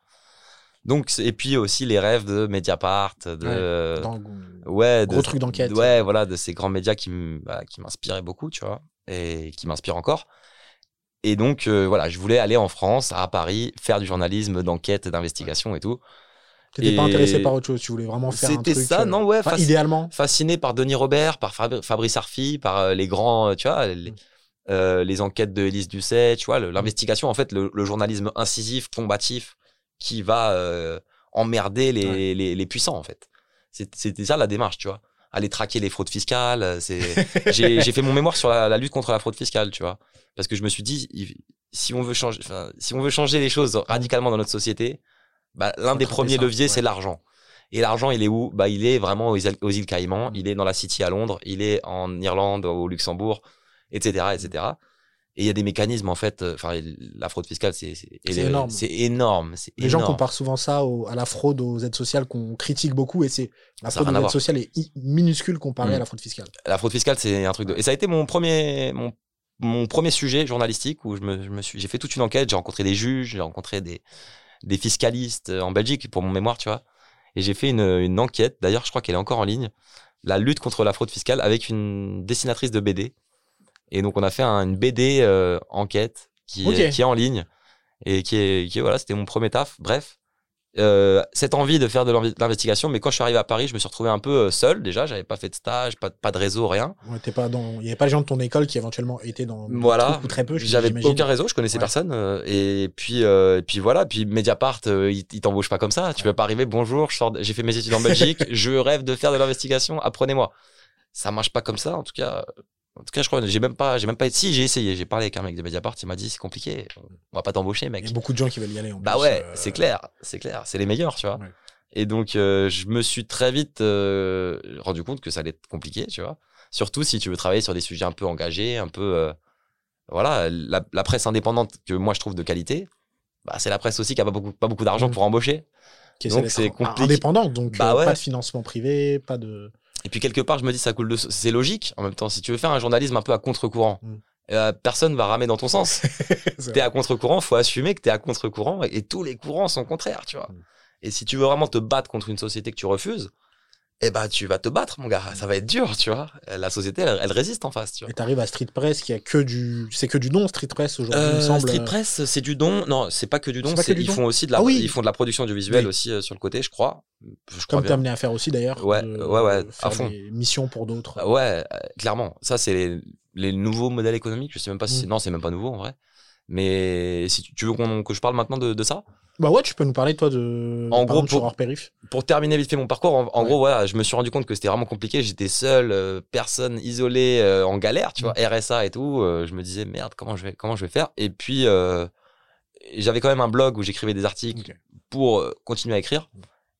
Donc, et puis aussi les rêves de Mediapart, de, Dans... ouais, de, Gros truc d'enquête. ouais, voilà, de ces grands médias qui bah, qui m'inspiraient beaucoup, tu vois, et qui m'inspirent encore. Et donc, euh, voilà, je voulais aller en France, à Paris, faire du journalisme, d'enquête, d'investigation et tout. T'étais pas intéressé par autre chose, tu voulais vraiment faire un C'était truc. ça, euh, non, ouais, idéalement. Fasciné par Denis Robert, par Fabri- Fabrice Arfi, par euh, les grands, tu vois, les, Mm. euh, les enquêtes de Élise Doucet, tu vois, le- l'investigation, en fait, le, le journalisme incisif, combatif, qui va emmerder les, Ouais. les, les puissants, en fait. C'était ça la démarche, tu vois. Aller traquer les fraudes fiscales. euh, C'est, j'ai, fait mon mémoire sur la, la lutte contre la fraude fiscale, tu vois. Parce que je me suis dit, si on veut changer, enfin, si on veut changer les choses radicalement dans notre société, bah, l'un des premiers ça, leviers, ouais. c'est l'argent. Et l'argent, il est où? Bah, il est vraiment aux îles, aux îles Caïmans, il est dans la City à Londres, il est en Irlande, au Luxembourg, etc., etc. Et il y a des mécanismes en fait. euh, Enfin, la fraude fiscale, c'est énorme. C'est énorme. Les gens comparent souvent ça au- à la fraude aux aides sociales qu'on critique beaucoup et c'est la Ça fraude aux aides sociales est minuscule comparée Mm. à la fraude fiscale. La fraude fiscale, c'est un truc de. Et ça a été mon premier, mon, mon premier sujet journalistique où je me, je me suis, j'ai fait toute une enquête. J'ai rencontré des juges, j'ai rencontré des, des fiscalistes euh, en Belgique pour mon mémoire, tu vois. Et j'ai fait une, une enquête. D'ailleurs, je crois qu'elle est encore en ligne. La lutte contre la fraude fiscale avec une dessinatrice de BD. Et donc, on a fait un- une BD euh, enquête qui, est, Ok. qui est en ligne et qui est, qui est- voilà, c'était mon premier taf. Bref. Euh, cette envie de faire de l'investigation, mais quand je suis arrivé à Paris, je me suis retrouvé un peu euh, seul déjà. J'avais pas fait de stage, pas, pas de réseau, rien. Pas dans, il y avait pas les gens de ton école qui éventuellement étaient dans Voilà. ou très peu. J'avais aucun réseau, je connaissais Ouais. personne. euh, et puis, euh, et puis voilà. Puis Mediapart, euh, il, il t'embauche pas comme ça. Tu peux pas arriver. Bonjour, j'ai fait mes études en Belgique. je rêve de faire de l'investigation. Apprenez-moi. Ça marche pas comme ça. En tout cas, en tout cas, je crois. J'ai même pas, j'ai même pas. Si j'ai essayé. J'ai parlé avec un mec de Mediapart. Il m'a dit c'est compliqué. On va pas t'embaucher, Il mec. y a beaucoup de gens qui veulent y aller. En Bah plus, ouais, euh, c'est clair, c'est clair, c'est les meilleurs, tu vois. Ouais. Et donc, euh, je me suis très vite euh, rendu compte que ça allait être compliqué, tu vois. Surtout si tu veux travailler sur des sujets un peu engagés, un peu. voilà, la, la presse indépendante que moi je trouve de qualité, bah, c'est la presse aussi qui a pas beaucoup, pas beaucoup d'argent Mhm. pour embaucher. qui donc c'est compliqué. indépendante, donc Bah ouais. pas de financement privé, pas de. Et puis quelque part, je me dis, ça coule de. C'est logique en même temps. Si tu veux faire un journalisme un peu à contre-courant, Mhm. euh, personne va ramer dans ton sens. T'es à contre-courant, faut assumer que t'es à contre-courant et, et tous les courants sont contraires, tu vois. Mm. Et si tu veux vraiment te battre contre une société que tu refuses, eh ben tu vas te battre, mon gars. Ça va être dur, tu vois. La société, elle, elle résiste en face, tu vois. Et t'arrives à Street Press qui a que du, c'est que du nom Street Press aujourd'hui, il me Euh, semble. Street Press, c'est du don. Non, c'est pas que du don. C'est du Ils don font aussi de la, Ah oui. ils font de la production audiovisuelle Oui. aussi euh, sur le côté, je crois. Je Comme t'es amené à faire aussi d'ailleurs. Ouais, de ouais, ouais, à fond. des missions pour d'autres. Ah Ouais, euh, clairement. Ça, c'est les- les nouveaux modèles économiques. Je sais même pas si Mm. c'est- non, c'est même pas nouveau en vrai. Mais si tu, tu veux qu'on- que je parle maintenant de, de ça? Bah ouais, tu peux nous parler toi de. En gros, exemple, pour- pour terminer vite fait mon parcours, en, en Ouais. gros, voilà, je me suis rendu compte que c'était vraiment compliqué. J'étais seul, euh, personne isolée, euh, en galère, tu vois, RSA et tout. euh, je me disais merde, comment je vais, comment je vais faire? Et puis j'avais quand même un blog où j'écrivais des articles pour continuer à écrire.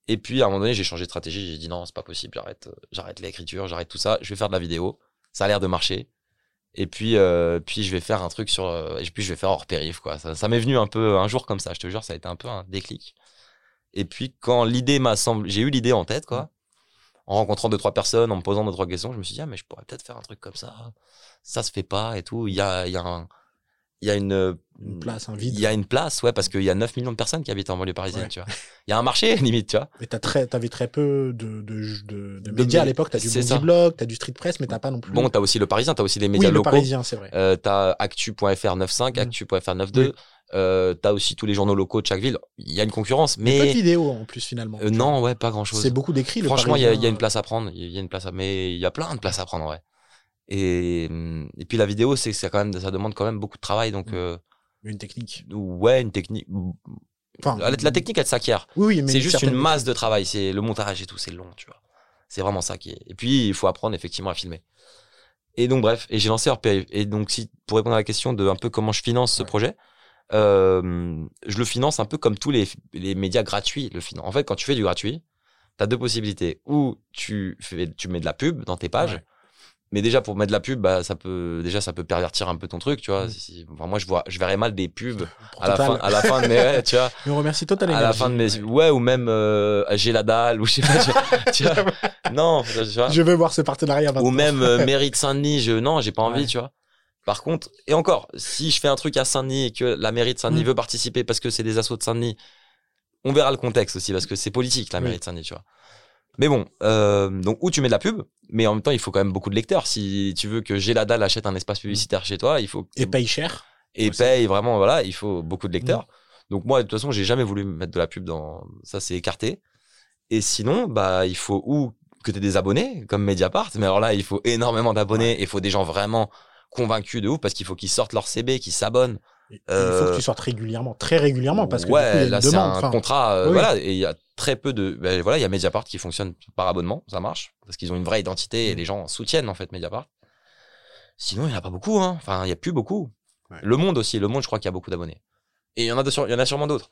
Et puis à un moment donné, j'ai changé de stratégie. J'ai dit non, c'est pas possible. J'arrête, j'arrête l'écriture, j'arrête tout ça. Je vais faire de la vidéo. Ça a l'air de marcher. Et puis, euh, puis je vais faire un truc sur, euh, et puis je vais faire hors périph quoi. Ça, ça m'est venu un peu un jour comme ça. Je te jure, ça a été un peu un déclic. Et puis quand l'idée m'a semblé, j'ai eu l'idée en tête quoi. En rencontrant deux trois personnes, en me posant deux trois questions, je me suis dit ah mais je pourrais peut-être faire un truc comme ça. Ça se fait pas et tout. Il y a, il y a un, il y a une, Une place, un vide. il y a une place, ouais, parce qu'il y a 9 millions de personnes qui habitent en banlieue parisienne, Ouais. tu vois. Il y a un marché, limite, tu vois. Mais t'as très, t'avais très peu de, de, de, de De médias à l'époque. T'as du Bondi. Blog, t'as du Street Press, mais t'as pas non plus. Bon, t'as aussi le Parisien, t'as aussi oui, médias le locaux. Parisien, c'est vrai. Euh, t'as actu.fr 95, Mm. actu.fr 92. Oui. Euh, t'as aussi tous les journaux locaux de chaque ville. Il y a une concurrence, Peu de mais vidéos en plus finalement. euh, non, ouais, pas grand chose. C'est beaucoup d'écrits. le Franchement, il y, a- y une place à prendre. Il y a une place à, mais il y a plein de places à prendre, ouais. Et, hum, et puis la vidéo, c'est ça quand même, ça demande quand même beaucoup de travail, donc Mm. euh, Une technique. ouais, une technique. Enfin, La, la technique, elle s'acquiert. Oui, C'est juste une masse de travail. C'est le montage et tout, c'est long, tu vois. C'est vraiment ça qui est. Et puis, il faut apprendre effectivement à filmer. Et donc, bref, et j'ai lancé périph. Et donc, si, pour répondre à la question de un peu comment je finance ce Ouais. projet, euh, je le finance un peu comme tous les, les médias gratuits le financent. En fait, quand tu fais du gratuit, tu as deux possibilités. Ou tu, fais, tu mets de la pub dans tes pages. Ouais. Mais déjà, pour mettre de la pub, bah, ça peut, déjà, ça peut pervertir un peu ton truc, tu vois. Mm. Si- enfin, moi, je vois, je verrais mal des pubs à la, fin, à la fin de mes, ouais, tu vois on remercie Total à la fin de mes Ouais. ou même euh, j'ai la dalle ou je sais pas tu vois, non tu vois Je vais voir ce partenariat maintenant. ou même euh, mairie de Saint-Denis je non j'ai pas envie Ouais. tu vois par contre et encore si je fais un truc à Saint-Denis et que la mairie de Saint-Denis Mm. veut participer parce que c'est des assauts de Saint-Denis on verra le contexte aussi parce que c'est politique la Oui. mairie de Saint-Denis tu vois mais bon euh, donc où tu mets de la pub mais en même temps il faut quand même beaucoup de lecteurs si tu veux que dalle achète un espace publicitaire chez toi il faut Et paye cher. et aussi. paye vraiment voilà il faut beaucoup de lecteurs Mm. donc moi de toute façon j'ai jamais voulu mettre de la pub dans ça c'est écarté et sinon bah il faut ou que tu aies des abonnés comme Mediapart mais alors là il faut énormément d'abonnés et il faut des gens vraiment convaincus de ouf parce qu'il faut qu'ils sortent leur CB qu'ils s'abonnent Il faut Euh, que tu sortes régulièrement, très régulièrement, parce que du ouais coup, il y a une là c'est un Enfin, contrat euh, oui. voilà et il y a très peu de ben, voilà il y a Mediapart qui fonctionne par abonnement ça marche parce qu'ils ont une vraie identité et Mm. les gens soutiennent en fait Mediapart sinon il y en a pas beaucoup hein. enfin il y a plus beaucoup Ouais. le Monde aussi le Monde je crois qu'il y a beaucoup d'abonnés et il y en a de sur- il y en a sûrement d'autres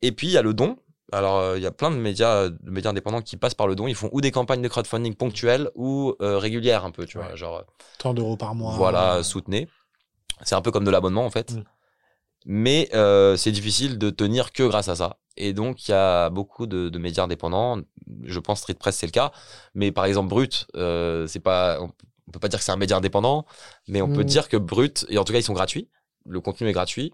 et puis il y a le don alors euh, il y a plein de médias de médias indépendants qui passent par le don ils font ou des campagnes de crowdfunding ponctuelles ou euh, régulières un peu tu vois genre tant d'euros par mois. voilà, soutenez. C'est un peu comme de l'abonnement en fait. Mm. Mais euh, c'est difficile de tenir que grâce à ça. Et donc il y a beaucoup de, de médias indépendants. Je pense Street Press c'est le cas. Mais par exemple Brut, euh, c'est pas, on, on peut pas dire que c'est un média indépendant, mais on peut Mm. dire que Brut, et en tout cas ils sont gratuits. Le contenu est gratuit.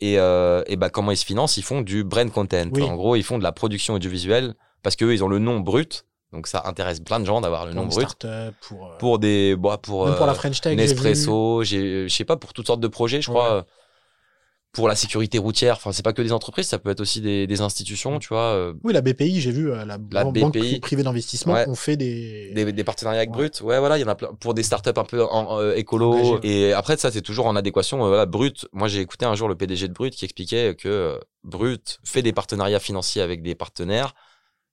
Et, euh, et bah comment ils se financent? Ils font du brand content. Oui. En gros, ils font de la production audiovisuelle parce qu'eux ils ont le nom Brut. Donc ça intéresse plein de gens d'avoir le pour nom Brut. start-up, pour, euh, Pour des, bah, pour, même pour la French Tech. Nespresso, je sais pas, pour toutes sortes de projets, je crois. Pour la sécurité routière, enfin, c'est pas que des entreprises, ça peut être aussi des, des institutions, tu vois, euh, Oui, la BPI, j'ai vu, euh, la, La ban- banque BPI. pri- privée d'investissement, Ouais. on fait des. des, des partenariats avec Ouais. Brut. Ouais, voilà, il y en a plein. Pour des startups un peu en, euh, écolo. Et après, ça, c'est toujours en adéquation. euh, voilà, Brut, moi, j'ai écouté un jour le PDG de Brut qui expliquait que Brut fait des partenariats financiers avec des partenaires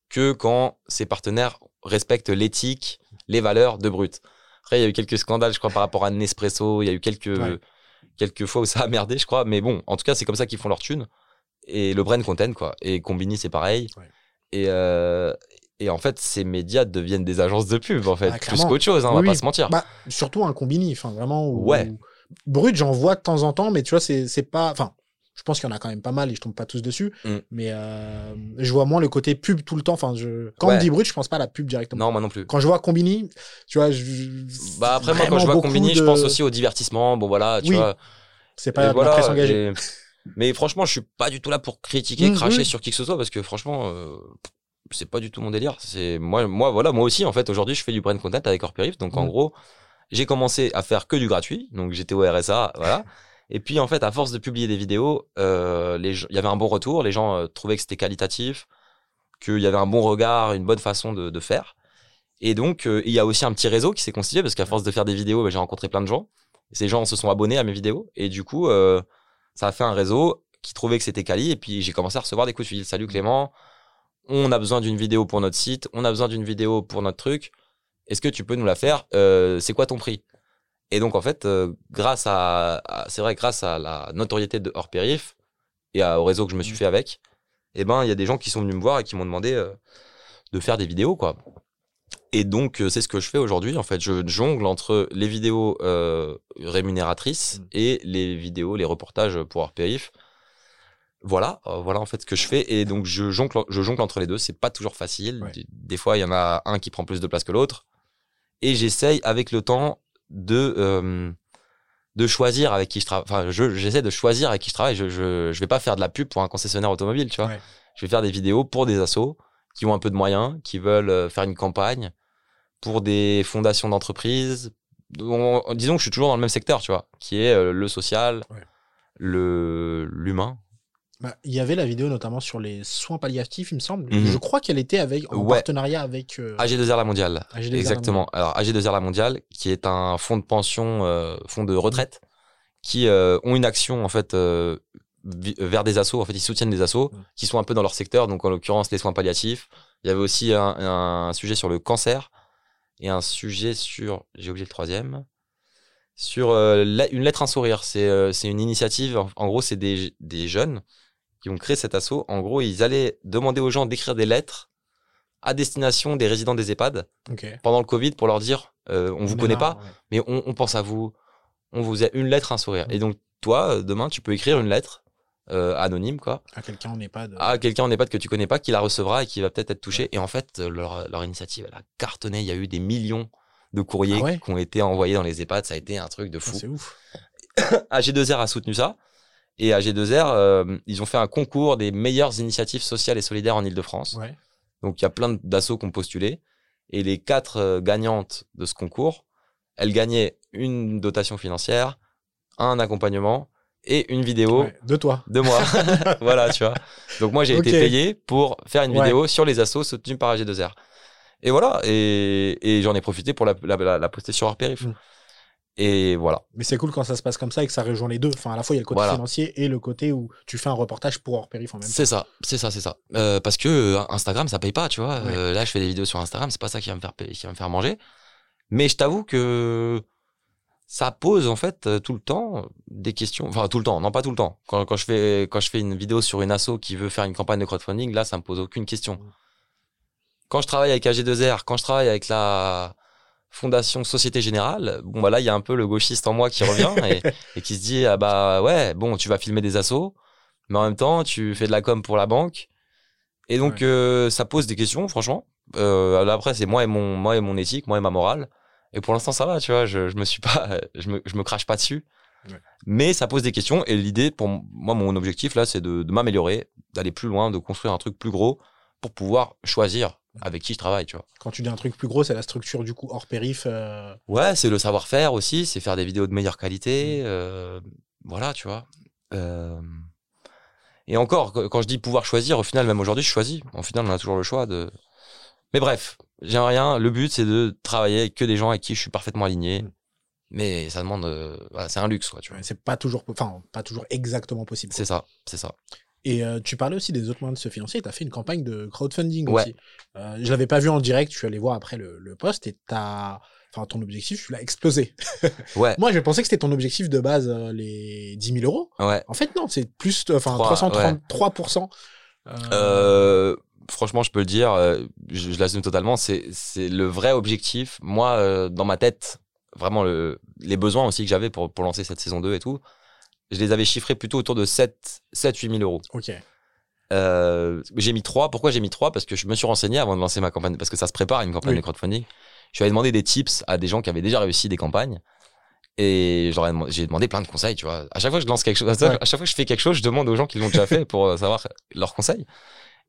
que quand ces partenaires respectent l'éthique, les valeurs de Brut. Après, il y a eu quelques scandales, je crois, par rapport à Nespresso. Il y a eu quelques. Quelques fois où ça a merdé, je crois. Mais bon, en tout cas, c'est comme ça qu'ils font leur thune. Et le brand content, quoi. Et Combini, c'est pareil. Ouais. Et, euh, et en fait, ces médias deviennent des agences de pub, en fait, Ah, plus qu'autre chose, hein, on va oui. pas se mentir. Bah, surtout un combini, enfin vraiment. où- Ouais. Brut, j'en vois de temps en temps, mais tu vois, c'est c'est pas. Enfin, je pense qu'il y en a quand même pas mal et je tombe pas tous dessus. Mm. Mais euh, je vois moins le côté pub tout le temps. Enfin, je... quand on Ouais. me dit brut, je pense pas à la pub directement. Non, moi non plus. Quand je vois combini, tu vois, je... Bah après, moi, quand je vois Combini, je pense aussi au divertissement. Bon, voilà, tu Oui, vois. C'est pas voilà, presse engagée. et- Mais franchement, je suis pas du tout là pour critiquer, Mm, cracher oui. sur qui que ce soit, parce que franchement, euh, c'est pas du tout mon délire. C'est moi, moi, voilà, moi aussi, en fait, aujourd'hui, je fais du brand content avec Orperif. Donc, en Mm. gros, j'ai commencé à faire que du gratuit. Donc, j'étais au RSA, voilà. Et puis, en fait, à force de publier des vidéos, euh, les gens- il y avait un bon retour. Les gens euh, trouvaient que c'était qualitatif, qu'il y avait un bon regard, une bonne façon de, de faire. Et donc, euh, il y a aussi un petit réseau qui s'est constitué parce qu'à force de faire des vidéos, bah, j'ai rencontré plein de gens. Ces gens se sont abonnés à mes vidéos et du coup, ça a fait un réseau qui trouvait que c'était quali. Et puis, j'ai commencé à recevoir des coups de fil. Salut Clément, on a besoin d'une vidéo pour notre site, on a besoin d'une vidéo pour notre truc. Est-ce que tu peux nous la faire? C'est quoi ton prix? Et donc, en fait, euh, grâce à, à- c'est vrai, grâce à la notoriété de hors périph et à- au réseau que je me suis fait avec, eh ben, il y a des gens qui sont venus me voir et qui m'ont demandé euh, de faire des vidéos, quoi. Et donc, euh, c'est ce que je fais aujourd'hui. En fait, je jongle entre les vidéos rémunératrices Mm. et les vidéos, les reportages pour hors périph. Voilà, voilà en fait ce que je fais. Et donc, je jongle, je jongle entre les deux. C'est pas toujours facile. Ouais. Des, des fois, il y en a un qui prend plus de place que l'autre. Et j'essaye avec le temps de euh, de choisir avec qui je travaille. Enfin, je- j'essaie de choisir avec qui je travaille. Je, je je vais pas faire de la pub pour un concessionnaire automobile, tu vois. Ouais. Je vais faire des vidéos pour des assos qui ont un peu de moyens, qui veulent euh, faire une campagne pour des fondations d'entreprises. On- Disons que je suis toujours dans le même secteur, tu vois, qui est euh, le social, Ouais. le l'humain. Bah, Il y avait la vidéo notamment sur les soins palliatifs, il me semble. Mhm. Je crois qu'elle était avec, en Ouais. partenariat avec. euh, AG2R La Mondiale. AG2R La Exactement. Alors AG2R La Mondiale, qui est un fonds de pension, euh, fonds de retraite, qui euh, ont une action en fait vers des assos. En fait, ils soutiennent des assos Mm. qui sont un peu dans leur secteur. Donc en l'occurrence les soins palliatifs. Il y avait aussi un, un sujet sur le cancer et un sujet sur, j'ai oublié le troisième, sur euh, la- une lettre un sourire. C'est euh, une initiative. En, en gros, c'est des, des jeunes qui ont créé cet assaut. En gros, ils allaient demander aux gens d'écrire des lettres à destination des résidents des EHPAD pendant le Covid pour leur dire euh, on vous connaît pas, ouais. mais on, on pense à vous, on vous a une lettre, un sourire. Mm. Et donc toi, euh, demain, tu peux écrire une lettre euh, anonyme quoi À quelqu'un, pas de. à quelqu'un en EHPAD que tu connais pas, qui la recevra et qui va peut-être être touché. Et en fait, leur, leur initiative, elle a cartonné. Il y a eu des millions de courriers Ah ouais qui ont été envoyés dans les EHPAD. Ça a été un truc de Ah, fou. c'est ouf. AG2R a soutenu ça. Et AG2R, euh, ils ont fait un concours des meilleures initiatives sociales et solidaires en Ile-de-France. Ouais. Donc il y a plein d'assauts qui ont postulé. Et les quatre euh, gagnantes de ce concours, elles gagnaient une dotation financière, un accompagnement et une vidéo Ouais, De toi. de moi. voilà, tu vois. Donc moi j'ai été payé pour faire une Ouais. vidéo sur les assos soutenus par AG2R. Et voilà, et, et j'en ai profité pour la, la, la- la poster sur hors périph. Et voilà. Mais c'est cool quand ça se passe comme ça et que ça rejoint les deux. Enfin, à la fois, il y a le côté Voilà. financier et le côté où tu fais un reportage pour hors périph en même temps. C'est ça, c'est ça, c'est ça. Euh, parce que euh, Instagram, ça paye pas, tu vois. Ouais. Euh, là, je fais des vidéos sur Instagram, c'est pas ça qui va me faire payer- qui va me faire manger. Mais je t'avoue que ça pose en fait tout le temps des questions. Enfin, tout le temps, non pas tout le temps. Quand, quand je fais quand je fais une vidéo sur une asso qui veut faire une campagne de crowdfunding, là, ça me pose aucune question. Quand je travaille avec AG2R, quand je travaille avec la Fondation Société Générale, bon bah là, il y a un peu le gauchiste en moi qui revient et, et qui se dit ah bah ouais, bon, tu vas filmer des assos, mais en même temps, tu fais de la com pour la banque. Et donc, Ouais. euh, ça pose des questions, franchement. Euh, là, après, c'est moi et mon, moi et mon éthique, moi et ma morale. Et pour l'instant, ça va, tu vois. Je, je me suis pas, je me, je me crache pas dessus. Ouais. Mais ça pose des questions. Et l'idée, pour moi, mon objectif là, c'est de, de m'améliorer, d'aller plus loin, de construire un truc plus gros pour pouvoir choisir avec qui je travaille, tu vois. Quand tu dis un truc plus gros, c'est la structure du coup hors périph. euh, Ouais, c'est le savoir-faire aussi, c'est faire des vidéos de meilleure qualité. euh, voilà, tu vois. Euh, et encore, qu- quand je dis pouvoir choisir, au final, même aujourd'hui, je choisis. Au final, on a toujours le choix de. Mais bref, j'aime rien. Le but, c'est de travailler avec que des gens avec qui je suis parfaitement aligné. Mm. Mais ça demande. voilà, c'est un luxe, quoi, tu vois. c'est pas toujours, enfin, pas toujours exactement possible. C'est ça, c'est ça. Et euh, tu parlais aussi des autres moyens de se financer. Tu as fait une campagne de crowdfunding Ouais. aussi. Euh, je l'avais pas vu en direct. Je suis allé voir après le, le post et t'as, enfin, ton objectif, tu l'as explosé. Ouais, Moi, je pensais que c'était ton objectif de base, euh, les 10 000 euros. ouais. En fait, non, c'est plus, enfin, Trois, 333%. Euh, Euh, franchement, je peux le dire, je, je l'assume totalement. C'est, le vrai objectif. Moi, dans ma tête, vraiment le, les besoins aussi que j'avais pour, pour lancer cette saison 2 et tout, je les avais chiffrés plutôt autour de 7, 7 8 000 euros. Ok. Euh, j'ai mis 3. Pourquoi j'ai mis 3 Parce que je me suis renseigné avant de lancer ma campagne, parce que ça se prépare une campagne Oui. de crowdfunding. Je lui demandé des tips à des gens qui avaient déjà réussi des campagnes. Et j'ai demandé plein de conseils, tu vois. À chaque fois que je lance quelque chose, à chaque- Ouais. à chaque fois que je fais quelque chose, je demande aux gens qui l'ont déjà fait pour euh, savoir leurs conseils.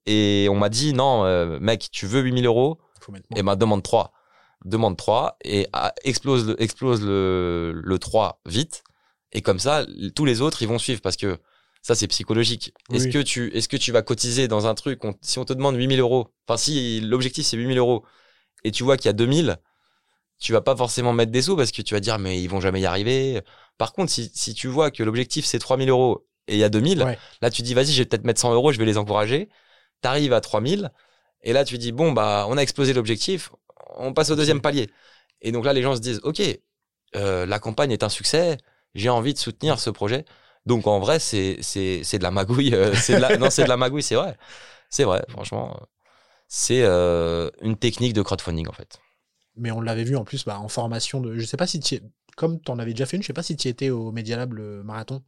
Et on m'a dit, non, euh, mec, tu veux 8000 euros? Faut mettre Et ben, demande 3. Demande 3 et ah, explose, le, explose le, le 3 vite. Et comme ça, tous les autres, ils vont suivre parce que ça, c'est psychologique. Oui, Est-ce que tu, est-ce que tu vas cotiser dans un truc, on- si on te demande 8000 euros, enfin, si l'objectif c'est 8000 euros et tu vois qu'il y a 2000, tu vas pas forcément mettre des sous parce que tu vas dire, mais ils vont jamais y arriver. Par contre, si, si tu vois que l'objectif c'est 3000 euros et il y a 2000, Ouais. là tu dis, vas-y, je vais peut-être mettre 100 euros, je vais les encourager. T'arrives à 3000 et là tu dis, bon, bah, on a explosé l'objectif, on passe au deuxième palier. Et donc là, les gens se disent, ok, euh, la campagne est un succès, j'ai envie de soutenir ce projet. Donc en vrai, c'est de la magouille. euh, c'est de la, non, c'est de la magouille, c'est vrai. C'est vrai, franchement. C'est euh, une technique de crowdfunding en fait. Mais on l'avait vu en plus bah, en formation de. Je sais pas si tu comme tu en avais déjà fait une, je sais pas si tu étais au Media Lab le marathon.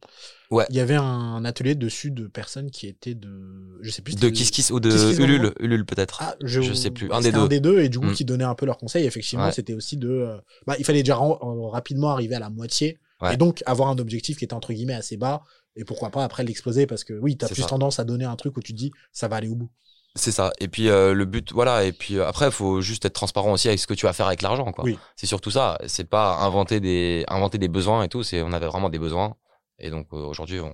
Ouais. Il y avait un atelier dessus de personnes qui étaient de. Je sais plus. De Kiss Kiss ou de Kiss Kiss Ulule, Ulule peut-être. Ah, je, Je sais plus, un des deux. Un des deux, et du coup, Mm. qui donnait un peu leurs conseils. Effectivement, Ouais. c'était aussi de. euh, bah, il fallait déjà rapidement arriver à la moitié, Ouais. et donc avoir un objectif qui était entre guillemets assez bas, et pourquoi pas après l'exploser, parce que oui, tu as plus ça. tendance à donner un truc où tu te dis ça va aller au bout. C'est ça. Et puis euh, le but, voilà. Et puis euh, après, il faut juste être transparent aussi avec ce que tu vas faire avec l'argent, quoi. Oui. C'est surtout ça. C'est pas inventer des inventer des besoins et tout. C'est on avait vraiment des besoins. Et donc euh, aujourd'hui, on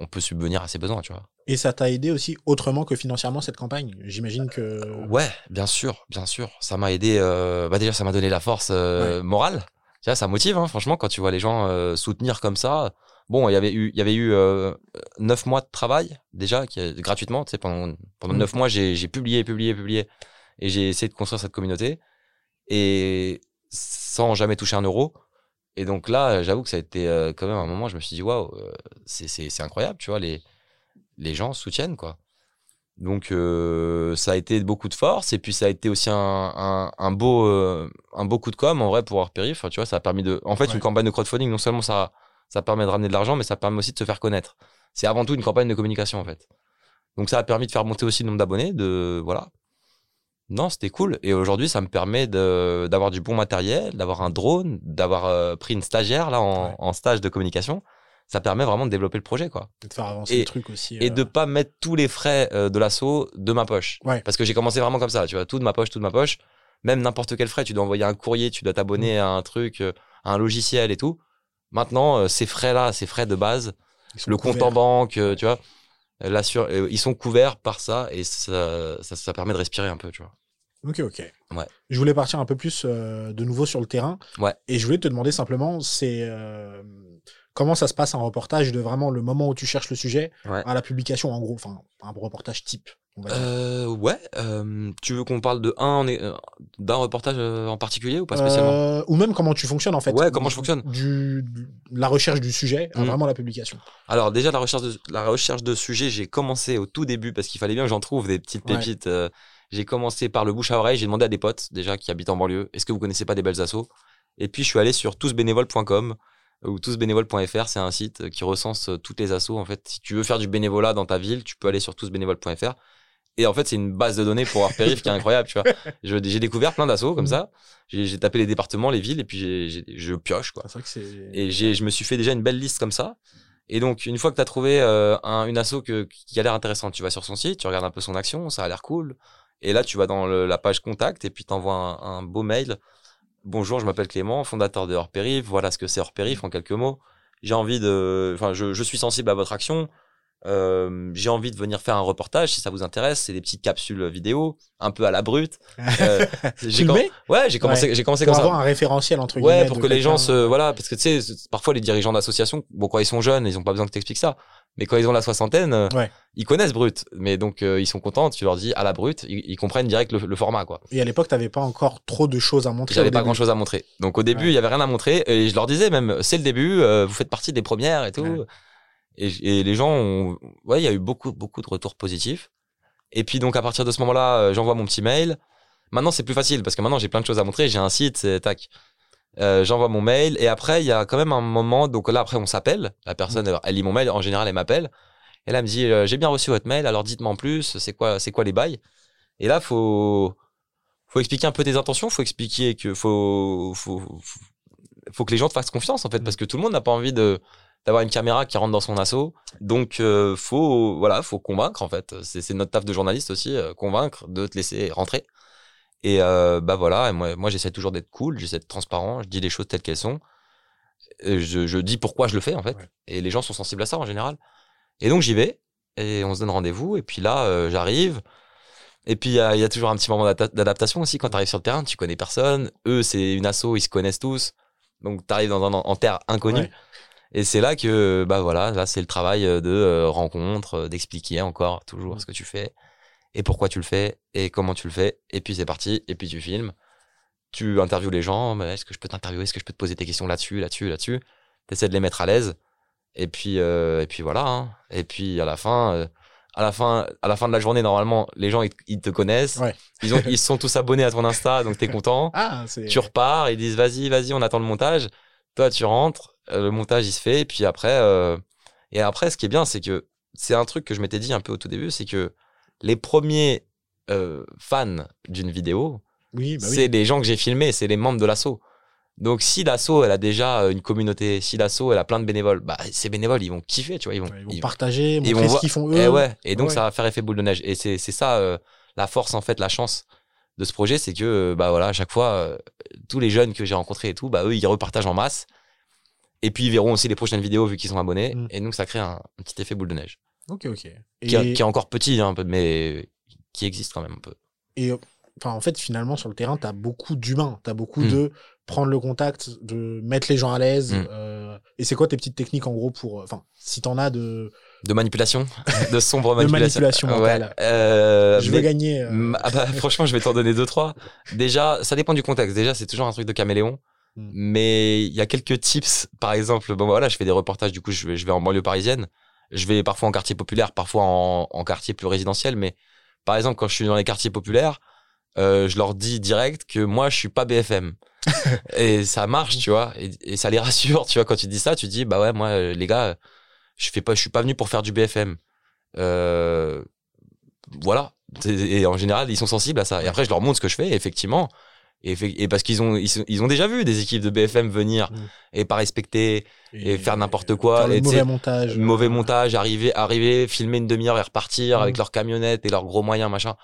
on peut subvenir à ces besoins, tu vois. Et ça t'a aidé aussi autrement que financièrement cette campagne? J'imagine que. Ouais, bien sûr, bien sûr. Ça m'a aidé. euh, bah déjà, ça m'a donné la force euh, morale. Ça motive, hein, franchement, quand tu vois les gens euh, soutenir comme ça. Bon, il y avait eu, il y avait eu euh, neuf mois de travail déjà, qui, gratuitement. Tu sais, pendant pendant Mm. neuf mois, j'ai j'ai publié, publié, publié, et j'ai essayé de construire cette communauté et sans jamais toucher un euro. Et donc là, j'avoue que ça a été euh, quand même un moment. Je me suis dit waouh, c'est c'est c'est incroyable, tu vois, les les gens soutiennent quoi. Donc euh, ça a été beaucoup de force et puis ça a été aussi un, un, un beau euh, un beau coup de com en vrai pour Arpérif. Tu vois, ça a permis de. En fait, Ouais. une campagne de crowdfunding, non seulement ça ça permet de ramener de l'argent, mais ça permet aussi de se faire connaître. C'est avant tout une campagne de communication en fait. Donc ça a permis de faire monter aussi le nombre d'abonnés. De voilà. Non, c'était cool. Et aujourd'hui, ça me permet d'avoir du bon matériel, d'avoir un drone, d'avoir euh, pris une stagiaire là en, Ouais. en stage de communication. Ça permet vraiment de développer le projet quoi de faire avancer Et- le truc aussi. et euh, de pas mettre tous les frais euh, de l'assaut de ma poche. Ouais. Parce que j'ai commencé vraiment comme ça, tu vois, tout de ma poche, tout de ma poche. Même n'importe quel frais, tu dois envoyer un courrier, tu dois t'abonner Mm. à un truc, euh, à un logiciel et tout. Maintenant, euh, ces frais-là, ces frais de base, le compte couverts. en banque, euh, tu vois, euh, euh, ils sont couverts par ça et ça, ça, ça permet de respirer un peu, tu vois. Ok, ok. Ouais. Je voulais partir un peu plus euh, de nouveau sur le terrain. Ouais. Et je voulais te demander simplement, c'est euh, comment ça se passe un reportage de vraiment le moment où tu cherches le sujet Ouais. à la publication, en gros, enfin un reportage type. On va dire. Euh, ouais, euh, tu veux qu'on parle de un, euh, d'un reportage en particulier ou pas spécialement Euh, ou même comment tu fonctionnes en fait. Ouais, comment je fonctionne. Du, du- la recherche du sujet à Mhm. vraiment la publication. Alors déjà la recherche de la recherche de sujets, j'ai commencé au tout début parce qu'il fallait bien que j'en trouve des petites pépites. j'ai commencé par le bouche à oreille, j'ai demandé à des potes déjà qui habitent en banlieue, est-ce que vous connaissez pas des belles assos? Et puis je suis allé sur tousbénévoles.com ou tousbénévoles.fr, c'est un site qui recense euh, toutes les assos en fait. Si tu veux faire du bénévolat dans ta ville, tu peux aller sur tousbénévoles.fr. Et en fait, c'est une base de données pour Arpérif qui est incroyable, tu vois. J'ai découvert plein d'assos comme Mhm. ça. J'ai tapé les départements, les villes, et puis je pioche, quoi. Vrai que. Et je me suis fait déjà une belle liste comme ça. Et donc, une fois que tu as trouvé euh, un, une asso que, qui a l'air intéressante, tu vas sur son site, tu regardes un peu son action, ça a l'air cool. Et là, tu vas dans le- la page contact et puis t'envoies un, un beau mail. Bonjour, je m'appelle Clément, fondateur de Hors Périph. Voilà ce que c'est Hors Périph en quelques mots. J'ai envie de, enfin, je, je suis sensible à votre action. Euh, j'ai envie de venir faire un reportage si ça vous intéresse. C'est des petites capsules vidéo, un peu à la brute. Euh, j'ai Tu com- ouais, j'ai commencé, j'ai commencé pour comme ça. avoir un référentiel entre Ouais, guillemets. pour de que les gens se, voilà, parce que tu sais, parfois les dirigeants d'associations, bon, quand ils sont jeunes, ils ont pas besoin que t'expliques ça. Mais quand ils ont la soixantaine, Ouais. ils connaissent Brut. Mais donc, euh, ils sont contents, tu leur dis à la Brut, ils, ils comprennent direct le, le format, quoi. Et à l'époque, t'avais pas encore trop de choses à montrer. J'avais pas début. grand chose à montrer. Donc, au début, Ouais. il y avait rien à montrer. Et je leur disais même, c'est le début, euh, vous faites partie des premières et tout. Ouais. Et, et les gens ont, ouais, il y a eu beaucoup, beaucoup de retours positifs. Et puis, donc, à partir de ce moment-là, euh, j'envoie mon petit mail. Maintenant, c'est plus facile parce que maintenant, j'ai plein de choses à montrer. J'ai un site, c'est tac. Euh, j'envoie mon mail et après il y a quand même un moment donc là après on s'appelle la personne Mm. elle, lit mon mail en général elle m'appelle et là elle me dit euh, j'ai bien reçu votre mail alors dites-moi en plus c'est quoi c'est quoi les bails? Et là faut faut expliquer un peu tes intentions faut expliquer que faut faut faut, faut que les gens te fassent confiance en fait parce que tout le monde n'a pas envie de d'avoir une caméra qui rentre dans son assaut donc euh, faut voilà faut convaincre en fait c'est notre taf de journaliste aussi euh, convaincre de te laisser rentrer et euh, bah voilà, et moi, moi j'essaie toujours d'être cool, j'essaie d'être transparent, je dis les choses telles qu'elles sont. Je, je dis pourquoi je le fais en fait. Ouais. Et les gens sont sensibles à ça en général. Et donc j'y vais, et on se donne rendez-vous, et puis là euh, j'arrive. Et puis il y, a- il y a toujours un petit moment d'adapta- d'adaptation aussi quand tu arrives sur le terrain, tu connais personne. Eux, c'est une asso, ils se connaissent tous. Donc tu arrives dans un en terre inconnue. Ouais. Et c'est là que bah voilà, là c'est le travail de euh, rencontre, euh, d'expliquer encore toujours Mm. ce que tu fais et pourquoi tu le fais et comment tu le fais. Et puis c'est parti. Et puis tu filmes, tu interviews les gens. Est-ce que je peux t'interviewer? Est-ce que je peux te poser tes questions là-dessus, là-dessus, là-dessus? T'essaies de les mettre à l'aise. Et puis euh, et puis voilà. hein. Et puis à la fin. euh, à la fin, à la fin de la journée, normalement, les gens ils, ils te connaissent. Ouais. Ils ont, ils sont tous abonnés à ton Insta, donc t'es content. Ah. Tu repars, ils disent vas-y, vas-y, on attend le montage. Toi, tu rentres, euh, le montage il se fait, et puis après, euh, et après, ce qui est bien, c'est que c'est un truc que je m'étais dit un peu au tout début, c'est que les premiers euh, fans d'une vidéo, Oui, bah oui. c'est les gens que j'ai filmés, c'est les membres de l'asso. Donc si l'asso elle a déjà euh, une communauté, si l'asso elle a plein de bénévoles, bah ces bénévoles ils vont kiffer, tu vois, ils vont, Ouais, Ils vont ils- partager, ils montrer vont ce qu'ils font eux. eh ouais, et donc Ouais. ça va faire effet boule de neige. Et c'est c'est ça euh, la force en fait, la chance de ce projet, c'est que euh, bah voilà, à chaque fois euh, tous les jeunes que j'ai rencontrés et tout, bah eux ils repartagent en masse. Et puis ils verront aussi les prochaines vidéos vu qu'ils sont abonnés. Mm. Et donc ça crée un, un petit effet boule de neige Ok, ok. Et, qui, est- encore petit, hein, un peu, mais qui existe quand même un peu. et, euh, enfin, en fait, finalement, sur le terrain, tu as beaucoup d'humains. Tu as beaucoup Mm. de prendre le contact, de mettre les gens à l'aise. Mm. euh, et c'est quoi tes petites techniques, en gros, pour. euh, Enfin, si t'en as de. De manipulation, de sombre De manipulation. manipulation mentale. euh, je veux gagner. euh, ah bah, franchement, je vais t'en donner deux, trois. Déjà, ça dépend du contexte. Déjà, c'est toujours un truc de caméléon. Mm. Mais il y a quelques tips. Par exemple, bon voilà, je fais des reportages, du coup, je vais, je vais en banlieue parisienne. Je vais parfois en quartier populaire, parfois en, en quartier plus résidentiel. Mais par exemple, quand je suis dans les quartiers populaires, euh, je leur dis direct que moi, je suis pas BFM. et ça marche, tu vois. Et, et ça les rassure, tu vois. Quand tu dis ça, tu dis, bah ouais, moi, euh, les gars, je fais pas, je suis pas venu pour faire du BFM. Euh, voilà. Et et en général, ils sont sensibles à ça. Et après, je leur montre ce que je fais, et effectivement. Et, parce qu'ils ont, ils, ont déjà vu des équipes de BFM venir Mm. et pas respecter, et faire n'importe quoi, faire et mauvais montage. mauvais euh, montage, arriver, arriver, filmer une demi-heure et repartir Mm. avec leur camionnette et leurs gros moyens, machin.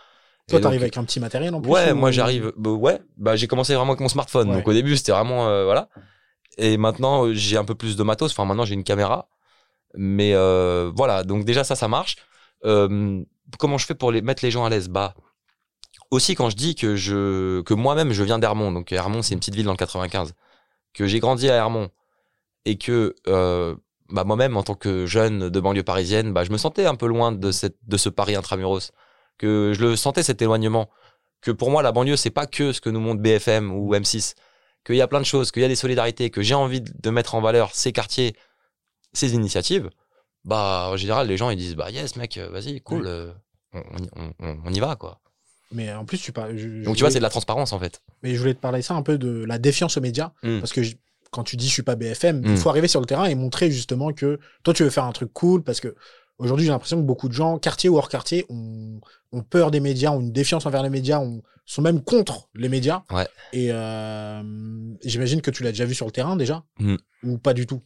Toi, t'arrives avec un petit matériel en plus Ouais, ou- moi j'arrive. bah, ouais, bah j'ai commencé vraiment avec mon smartphone. Ouais. Donc au début c'était vraiment euh, voilà. Et maintenant euh, j'ai un peu plus de matos. Enfin maintenant j'ai une caméra. Mais euh, voilà, donc déjà ça ça marche. Euh, comment je fais pour les mettre les gens à l'aise? Bah aussi quand je dis que je que moi-même je viens d'Hermont. Donc Hermont c'est une petite ville dans le 95. Que j'ai grandi à Hermont et que euh, bah moi-même en tant que jeune de banlieue parisienne, bah je me sentais un peu loin de cette de ce Paris intramuros. Que je le sentais cet éloignement que pour moi la banlieue c'est pas que ce que nous montre BFM ou M6 qu'il y a plein de choses qu'il y a des solidarités que j'ai envie de mettre en valeur ces quartiers ces initiatives bah en général les gens ils disent bah yes mec euh, vas-y cool Oui. euh, on, on- on- on y va quoi Mais en plus, tu parles. je- je donc tu vois voulais- c'est de la transparence en fait Mais je voulais te parler ça un peu de la défiance aux médias. Mm. Parce que je- quand tu dis je suis pas BFM, il Mm. faut arriver sur le terrain et montrer justement que toi tu veux faire un truc cool. Parce que aujourd'hui, j'ai l'impression que beaucoup de gens, quartier ou hors quartier, ont, ont peur des médias, ont une défiance envers les médias, ont- sont même contre les médias. Ouais. Et euh, j'imagine que tu l'as déjà vu sur le terrain déjà Mm. Ou pas du tout?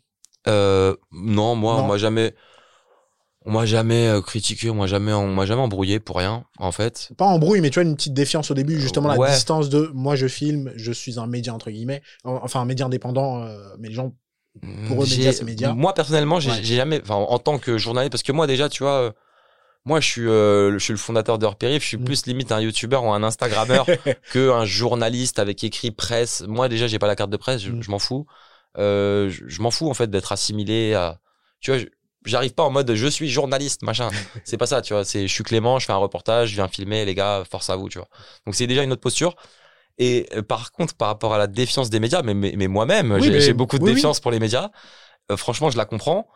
Euh, non moi Non. on m'a jamais on m'a jamais euh, critiqué on m'a jamais on m'a jamais embrouillé pour rien en fait Pas embrouille, mais tu vois une petite défiance au début, justement Ouais. la distance de moi je filme, je suis un média entre guillemets, enfin un média indépendant, euh, mais les gens Pour eux, médias, c'est médias. Moi, personnellement, j'ai Ouais. jamais, enfin, en tant que journaliste, parce que moi, déjà, tu vois, euh, moi, je suis, euh, je suis le fondateur de Hors Périph, je suis Mm. plus limite un youtubeur ou un instagrammeur que un journaliste avec écrit presse. Moi, déjà, j'ai pas la carte de presse, je, Mm. je m'en fous. Euh, je je m'en fous, en fait, d'être assimilé à, tu vois, je- j'arrive pas en mode je suis journaliste, machin. c'est pas ça, tu vois, c'est je suis Clément, je fais un reportage, je viens filmer, les gars, force à vous, tu vois. Donc, c'est déjà une autre posture. Et euh, par contre, par rapport à la défiance des médias, mais, mais, mais moi-même, Oui, j'ai beaucoup de oui, oui. défiance pour les médias. Euh, franchement, je la comprends.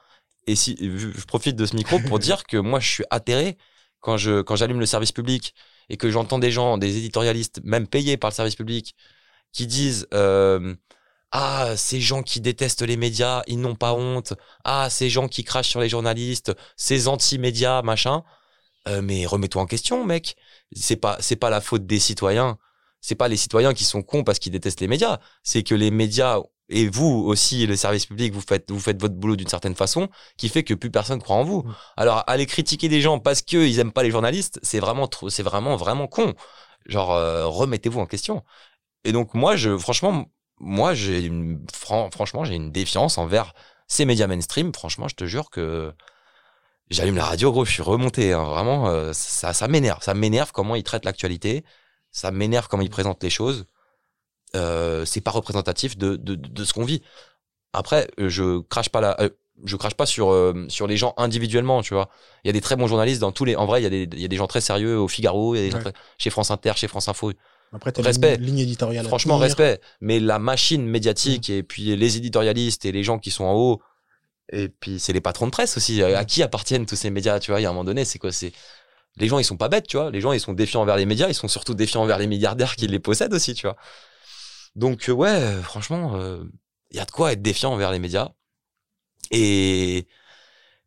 Et si vu- je profite de ce micro pour dire que moi, je suis atterré quand je quand j'allume le service public et que j'entends des gens, des éditorialistes, même payés par le service public, qui disent euh, ah ces gens qui détestent les médias, ils n'ont pas honte. Ah ces gens qui crachent sur les journalistes, ces anti-médias, machin. Euh, mais remets-toi en question, mec. C'est pas c'est pas la faute des citoyens. C'est pas les citoyens qui sont cons parce qu'ils détestent les médias. C'est que les médias et vous aussi, le service public, vous faites vous faites votre boulot d'une certaine façon qui fait que plus personne croit en vous. Mm. Alors aller critiquer des gens parce que ils aiment pas les journalistes, c'est vraiment trop, c'est vraiment vraiment con. Genre euh, remettez-vous en question. Et donc moi, je franchement, moi j'ai une fran- franchement j'ai une défiance envers ces médias mainstream. Franchement, je te jure que J'allume la radio, gros, je suis remonté. hein. Vraiment, euh, ça, ça m'énerve. Ça m'énerve comment ils traitent l'actualité. Ça m'énerve comment ils présentent les choses. Euh, c'est pas représentatif de, de, de ce qu'on vit. Après, je crache pas la, euh, je crache pas sur euh, sur les gens individuellement, tu vois. Il y a des très bons journalistes dans tous les. En vrai, il y a des il y a des gens très sérieux au Figaro, il y a des gens Ouais. très- chez France Inter, chez France Info. Après, Respect. une ligne éditoriale. Franchement, respect. Mais la machine médiatique et puis les éditorialistes et les gens qui sont en haut, et puis c'est les patrons de presse aussi. À qui appartiennent tous ces médias, tu vois? Il y a un moment donné, c'est quoi? C'est les gens, ils sont pas bêtes, tu vois? Les gens, ils sont défiants envers les médias. Ils sont surtout défiants envers les milliardaires qui les possèdent aussi, tu vois? Donc euh, ouais, euh, franchement, euh, il y a de quoi être défiant envers les médias. Et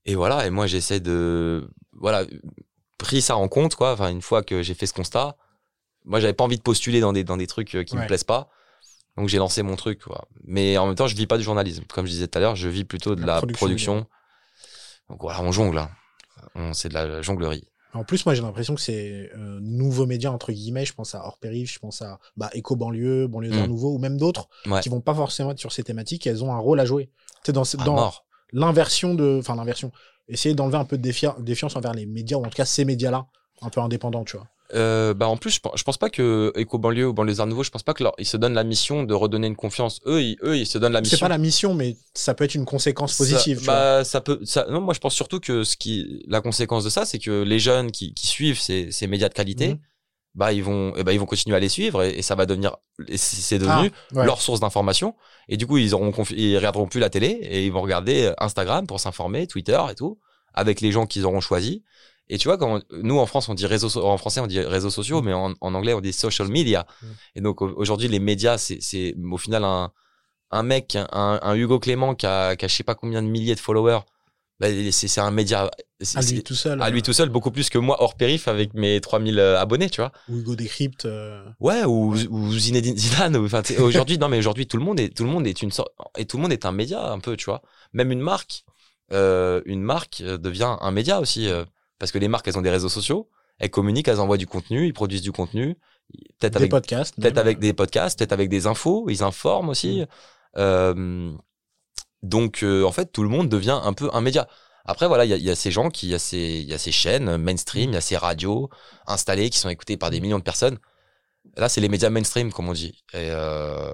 et voilà. Et moi, j'essaie de voilà pris ça en compte, quoi. Enfin, une fois que j'ai fait ce constat, moi, j'avais pas envie de postuler dans des dans des trucs euh, qui Ouais. me plaisent pas. Donc j'ai lancé mon truc, quoi. Mais en même temps, je vis pas du journalisme. Comme je disais tout à l'heure, je vis plutôt de La la, production, production. Donc voilà, on jongle. Hein. On, c'est de la jonglerie. En plus, moi, j'ai l'impression que c'est euh, nouveaux médias, entre guillemets. Je pense à Hors Périph, je pense à bah, Eco Banlieue, Banlieue d'un Mm. Nouveau, ou même d'autres Ouais. qui vont pas forcément être sur ces thématiques. Elles ont un rôle à jouer. C'est dans, À dans l'inversion de. Enfin, l'inversion. Essayer d'enlever un peu de défi- défiance envers les médias, ou en tout cas ces médias-là, un peu indépendants, tu vois. Euh, bah en plus, je, pense- je pense pas que Eco Banlieue ou Banlieue Arts Nouveau, je pense pas que leur, ils se donnent la mission de redonner une confiance. Eux, ils, eux, ils se donnent la mission. C'est pas la mission, mais ça peut être une conséquence positive. Ça, tu vois. bah, ça peut. Ça, non, moi, je pense surtout que ce qui, la conséquence de ça, c'est que les jeunes qui, qui suivent ces, ces médias de qualité, Mhm. bah, ils vont, eh ben, ils vont continuer à les suivre et, et ça va devenir, et c'est devenu Ah, ouais. leur source d'information. Et du coup, ils auront, ils regarderont plus la télé et ils vont regarder Instagram pour s'informer, Twitter et tout, avec les gens qu'ils auront choisis. Et tu vois, quand on- nous en France, on dit réseaux, en français, on dit réseaux sociaux, mais en, en anglais, on dit social media. Mm. Et donc au- aujourd'hui, les médias, c'est, au final un, un mec, un, un Hugo Clément qui a, qui a je sais pas combien de milliers de followers. Bah, c'est, un média à lui tout seul. à lui tout seul, beaucoup plus que moi hors périph avec mes 3000 abonnés, tu vois. Ou Hugo Décrypte. euh, Ouais, ou, ou Zinedine Zidane. Enfin, aujourd'hui, non, mais aujourd'hui, tout le monde est, tout le monde est une sorte, et tout le monde est un média un peu, tu vois. Même une marque, euh, une marque euh, devient un média aussi, euh, parce que les marques, elles ont des réseaux sociaux, elles communiquent, elles envoient du contenu, ils produisent du contenu, peut-être des avec, podcasts. peut-être avec des podcasts, peut-être avec des infos, ils informent aussi. Euh, donc, euh, en fait, tout le monde devient un peu un média. Après, voilà, il y a, il y a ces gens qui, il y a ces, il y a ces chaînes mainstream, il y a ces radios installées qui sont écoutées par des millions de personnes. Là, c'est les médias mainstream, comme on dit. Et, euh,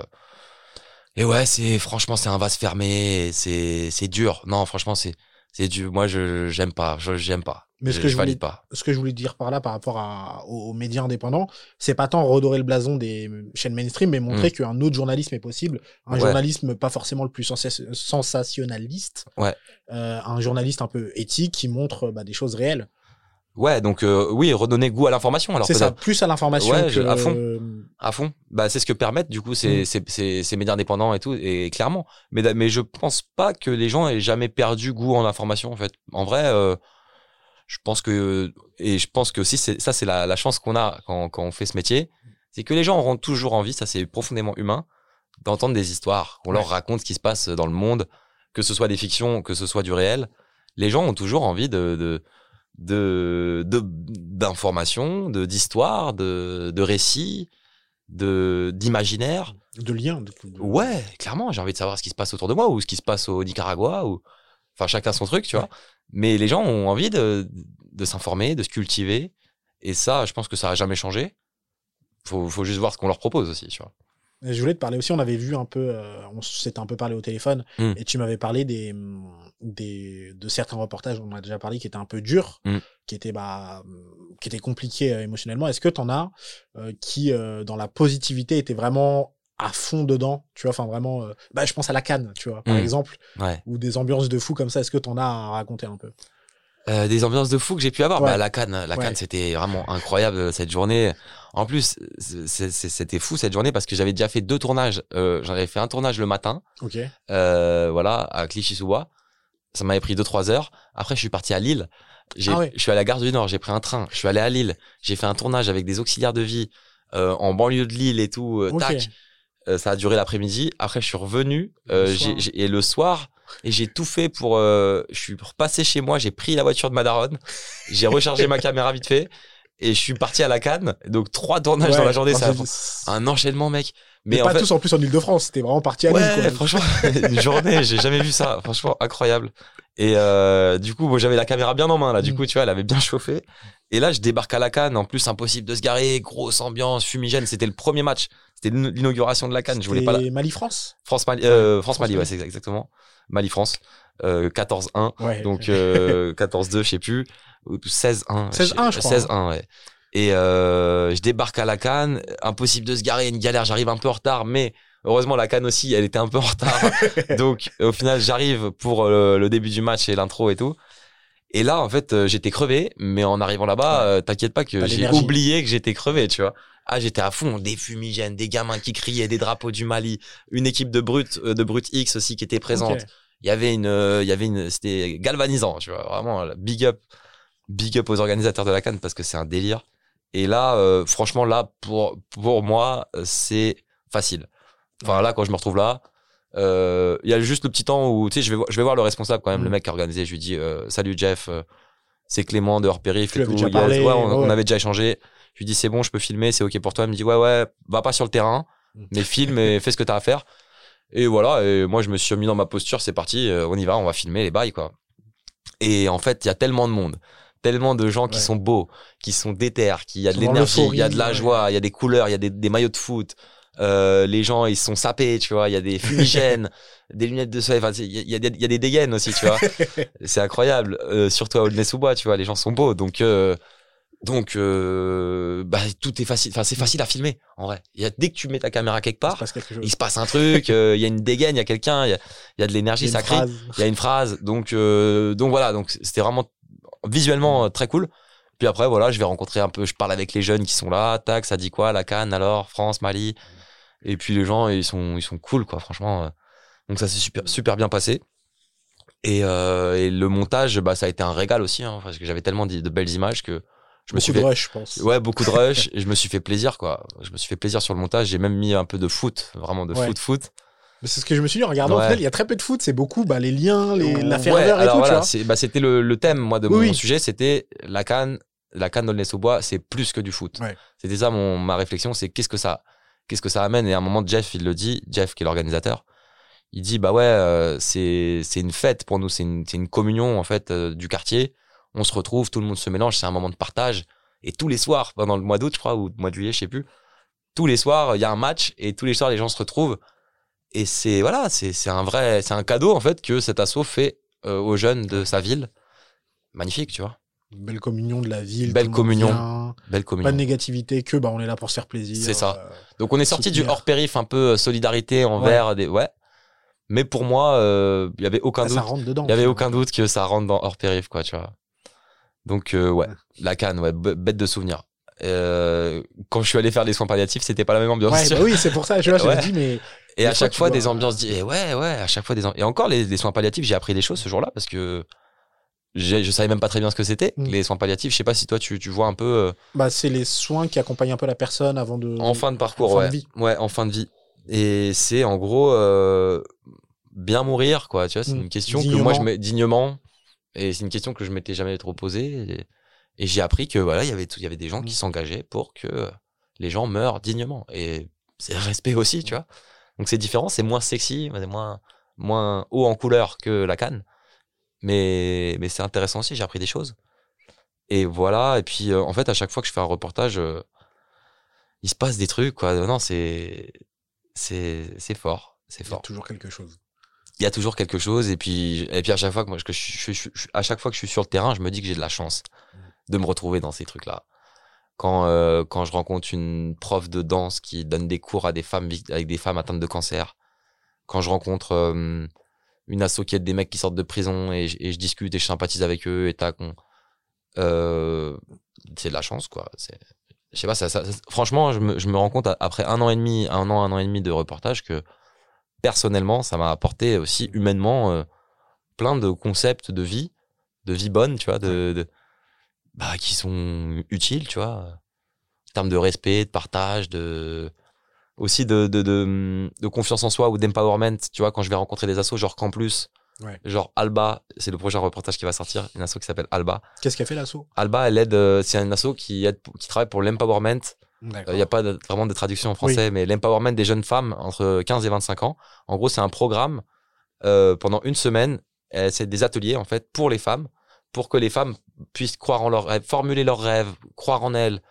et ouais, c'est franchement, c'est un vase fermé. c'est dur. Non, franchement, c'est, c'est dur. Moi, je, j'aime pas. Je, j'aime pas. Mais ce que je valide voulais- pas. ce que je voulais dire par là par rapport à, aux, aux médias indépendants, c'est pas tant redorer le blason des chaînes mainstream, mais montrer qu'un autre journalisme est possible. Un Mm. Ouais. journalisme pas forcément le plus sensationnaliste. Ouais. Euh, un journaliste un peu éthique qui montre bah, des choses réelles. Ouais, donc euh, oui, redonner goût à l'information. Alors C'est ça, plus à l'information Ouais, que à fond. euh, à fond. Bah, c'est ce que permettent du coup ces, Mm. ces, ces, médias indépendants et tout, et clairement. Mais, mais je pense pas que les gens aient jamais perdu goût en information en fait. En vrai, euh, je pense que et je pense que aussi ça c'est la, la chance qu'on a quand, quand on fait ce métier, c'est que les gens auront toujours envie, ça c'est profondément humain, d'entendre des histoires. On leur raconte ce qui se passe dans le monde, que ce soit des fictions, que ce soit du réel. Les gens ont toujours envie de, de de d'informations, de d'histoires, de, de récits, de d'imaginaire. de liens. de- Ouais, clairement, j'ai envie de savoir ce qui se passe autour de moi ou ce qui se passe au Nicaragua ou enfin chacun son truc, tu vois. Mais les gens ont envie de de s'informer, de se cultiver et ça, je pense que ça a jamais changé. Faut faut juste voir ce qu'on leur propose aussi, tu vois. Et Je voulais te parler aussi, on avait vu un peu, euh, on s'était un peu parlé au téléphone, Mm. et tu m'avais parlé des, des, de certains reportages, on en a déjà parlé, qui étaient un peu durs, Mm. qui étaient, bah, qui étaient compliqués euh, émotionnellement. Est-ce que tu en as euh, qui, euh, dans la positivité, étaient vraiment à fond dedans, tu vois, enfin vraiment, bah, je pense à la canne, tu vois, par Mm. exemple, Ouais. ou des ambiances de fou comme ça, est-ce que tu en as à raconter un peu? Euh, des ambiances de fou que j'ai pu avoir. Ouais. Bah, la Cannes, la Ouais. Cannes, c'était vraiment incroyable cette journée. En plus, c'était fou cette journée parce que j'avais déjà fait deux tournages. Euh, J'en avais fait un tournage le matin, euh, voilà, à Clichy-sous-Bois. Ça m'avait pris 2-3 heures. Après, je suis parti à Lille. Ah ouais. Je suis allé à la gare du Nord, j'ai pris un train. Je suis allé à Lille. J'ai fait un tournage avec des auxiliaires de vie euh, en banlieue de Lille et tout. euh. Tac. Euh, ça a duré l'après-midi. Après, je suis revenu et le soir, et j'ai tout fait pour. je suis repassé chez moi. J'ai pris la voiture de ma daronne. J'ai rechargé ma caméra vite fait et je suis parti à la Cannes. Donc trois tournages dans la journée, ça c'est- un enchaînement, mec. Mais Mais en pas fait, tous en plus en Ile-de-France, c'était vraiment parti à Lille, ouais, quoi. franchement, une journée, j'ai jamais vu ça. Franchement, incroyable. Et euh, du coup, moi, j'avais la caméra bien en main là. Du Mm. coup, tu vois, elle avait bien chauffé. Et là, je débarque à la Cannes. En plus, impossible de se garer. Grosse ambiance, fumigène. C'était le premier match. C'était l'in- l'inauguration de la Cannes. Je voulais pas la... C'était Mali-France? France Mali. euh, France Mali, ouais, c'est exactement. Mali France. Euh, 14-1. Ouais. Donc euh, 14-2, je sais plus. Ou 16-1. 16-1, je crois, 16-1, ouais. Et euh, je débarque à la Cannes. Impossible de se garer. Une galère. J'arrive un peu en retard, mais heureusement la Cannes aussi, elle était un peu en retard. Donc au final, j'arrive pour euh, le début du match et l'intro et tout. Et là, en fait, euh, j'étais crevé, mais en arrivant là-bas, euh, t'inquiète pas que j'ai oublié que j'étais crevé, tu vois. Ah, j'étais à fond, des fumigènes, des gamins qui criaient, des drapeaux du Mali, une équipe de brutes, euh, de brutes X aussi qui était présente. Il y avait une, il y avait une, c'était galvanisant, tu vois, vraiment big up, big up aux organisateurs de la Cannes parce que c'est un délire. Et là, euh, franchement, là, pour pour moi, euh, c'est facile. Enfin là, quand je me retrouve là, euh, il y a juste le petit temps où, tu sais, je vais, voir- je vais voir le responsable quand même, Mm. le mec qui a organisé. Je lui dis, euh, salut Jeff, c'est Clément de hors périph Tu et tout. parlé, ouais, on, on avait déjà échangé. Je lui dis, c'est bon, je peux filmer, c'est ok pour toi. Il me dit, ouais, ouais, va pas sur le terrain, Mm. mais filme et fais ce que t'as à faire. Et voilà, et moi je me suis mis dans ma posture, c'est parti, on y va, on va filmer les bails quoi. Et en fait, il y a tellement de monde, tellement de gens qui Ouais. sont beaux, qui sont déter, qui y a de l'énergie, il y a de la joie, il y a des couleurs, il y a des, des maillots de foot. Euh, les gens ils sont sapés, tu vois, il y a des fumigènes, des lunettes de soleil, enfin, il y, a- y, des- il y a des dégaines aussi, tu vois. c'est incroyable, euh, surtout à Aulnay-sous-Bois, tu vois, les gens sont beaux, donc euh, donc euh, bah tout est facile, enfin c'est facile à filmer en vrai. Il y a dès que tu mets ta caméra quelque Il se part, passe quelque chose. il se passe un truc, euh, il y a une dégaine, il y a quelqu'un, il y a, il y a de l'énergie, ça crie, phrase. il y a une phrase. Donc, euh, donc voilà, donc c'était vraiment visuellement euh, très cool. Puis après, voilà, je vais rencontrer un peu, je parle avec les jeunes qui sont là, tac, ça dit quoi, la Cannes, alors, France, Mali. Et puis les gens, ils sont, ils sont cool, quoi, franchement. euh. Donc ça s'est super, super bien passé. Et, euh, et le montage, bah, ça a été un régal aussi, hein, parce que j'avais tellement de, de belles images que je me suis de fait, rush, je pense. Ouais, beaucoup de rush. et je me suis fait plaisir, quoi. Je me suis fait plaisir sur le montage. J'ai même mis un peu de foot, vraiment de Ouais. foot, foot. C'est ce que je me suis dit en regardant. Au Ouais. final, il y a très peu de foot. C'est beaucoup bah, les liens, les, la Ouais, ferveur et alors tout. voilà, bah, c'était le, le thème, moi, de Oui, mon sujet. C'était la canne, la canne d'Aulnay-sous-Bois, c'est plus que du foot. Ouais. C'était ça, mon, ma réflexion, c'est qu'est-ce que ça, qu'est-ce que ça amène? Et à un moment, Jeff, il le dit, Jeff, qui est l'organisateur, il dit, bah ouais, euh, c'est, une fête pour nous, c'est une, une communion, en fait, euh, du quartier. On se retrouve, tout le monde se mélange, c'est un moment de partage. Et tous les soirs, pendant le mois d'août, je crois, ou le mois de juillet, je sais plus, tous les soirs, il y a un match et tous les soirs, les gens se retrouvent. Et c'est, voilà, c'est, un vrai, c'est un cadeau, en fait, que cet assaut fait euh, aux jeunes de sa ville. Magnifique, tu vois. Une belle communion de la ville. Belle communion. vient, Belle Pas communion. de négativité, que bah, on est là pour se faire plaisir. C'est ça. euh, Donc on est sorti du hors périph un peu euh, solidarité envers des ouais. Mais pour moi, euh, il y avait aucun ah, doute. ça dedans. Il y avait aucun doute que ça rentre dans hors périph quoi, tu vois. Donc euh, ouais, Ouais. la canne, ouais, bête de souvenir. Euh, quand je suis allé faire des soins palliatifs, c'était pas la même ambiance. Ouais, bah oui, c'est pour ça. Je Ouais. me dis, mais Et à chaque fois, des ambiances. di- Et ouais, ouais, à chaque fois des. Et encore les, les soins palliatifs, j'ai appris des choses ce jour-là parce que je savais même pas très bien ce que c'était Mm. les soins palliatifs. Je sais pas si toi tu, tu vois un peu euh, bah, c'est les soins qui accompagnent un peu la personne avant de. en fin de parcours, en fin ouais, de vie. ouais, en fin de vie. Et c'est en gros euh, bien mourir, quoi. Tu vois, c'est Mm. une question que moi je mets dignement. Et c'est une question que je m'étais jamais trop posée. Et, et j'ai appris que voilà, il y avait il y avait des gens qui Mm. s'engageaient pour que les gens meurent dignement. Et c'est respect aussi, tu vois. Donc c'est différent, c'est moins sexy, c'est moins moins haut en couleur que la canne. Mais mais c'est intéressant aussi. J'ai appris des choses. Et voilà. Et puis euh, en fait, à chaque fois que je fais un reportage, euh, il se passe des trucs, quoi. Non, c'est c'est c'est fort, c'est Il y a fort. toujours quelque chose. Il y a toujours quelque chose. Et puis et puis à chaque fois que moi je, à chaque fois que je suis sur le terrain, je me dis que j'ai de la chance de me retrouver dans ces trucs-là. Quand euh, quand je rencontre une prof de danse qui donne des cours à des femmes avec des femmes atteintes de cancer, quand je rencontre euh, une asso qui aide des mecs qui sortent de prison et, je- et je discute et je sympathise avec eux et tac, on- euh, c'est de la chance quoi. Je sais pas, ça, ça- ça- franchement, je me, je me rends compte après un an et demi, un an, un an et demi de reportage que personnellement, ça m'a apporté aussi humainement euh, plein de concepts de vie, de vie bonne, tu vois, de, de- bah, qui sont utiles, tu vois, en termes de respect, de partage, de aussi de, de, de, de confiance en soi ou d'empowerment, tu vois, quand je vais rencontrer des assos genre Campus, Ouais. genre Alba, c'est le prochain reportage qui va sortir, une asso qui s'appelle Alba. Qu'est-ce qu'a fait l'assaut Alba, elle aide, euh, c'est un asso qui aide, qui travaille pour l'empowerment il n'y a pas de- vraiment de traduction en français, mais l'empowerment des jeunes femmes entre 15 et 25 ans. En gros, c'est un programme euh, pendant une semaine c'est des ateliers en fait pour les femmes, pour que les femmes puissent croire en leurs rêves, formuler leurs rêves, croire en elles,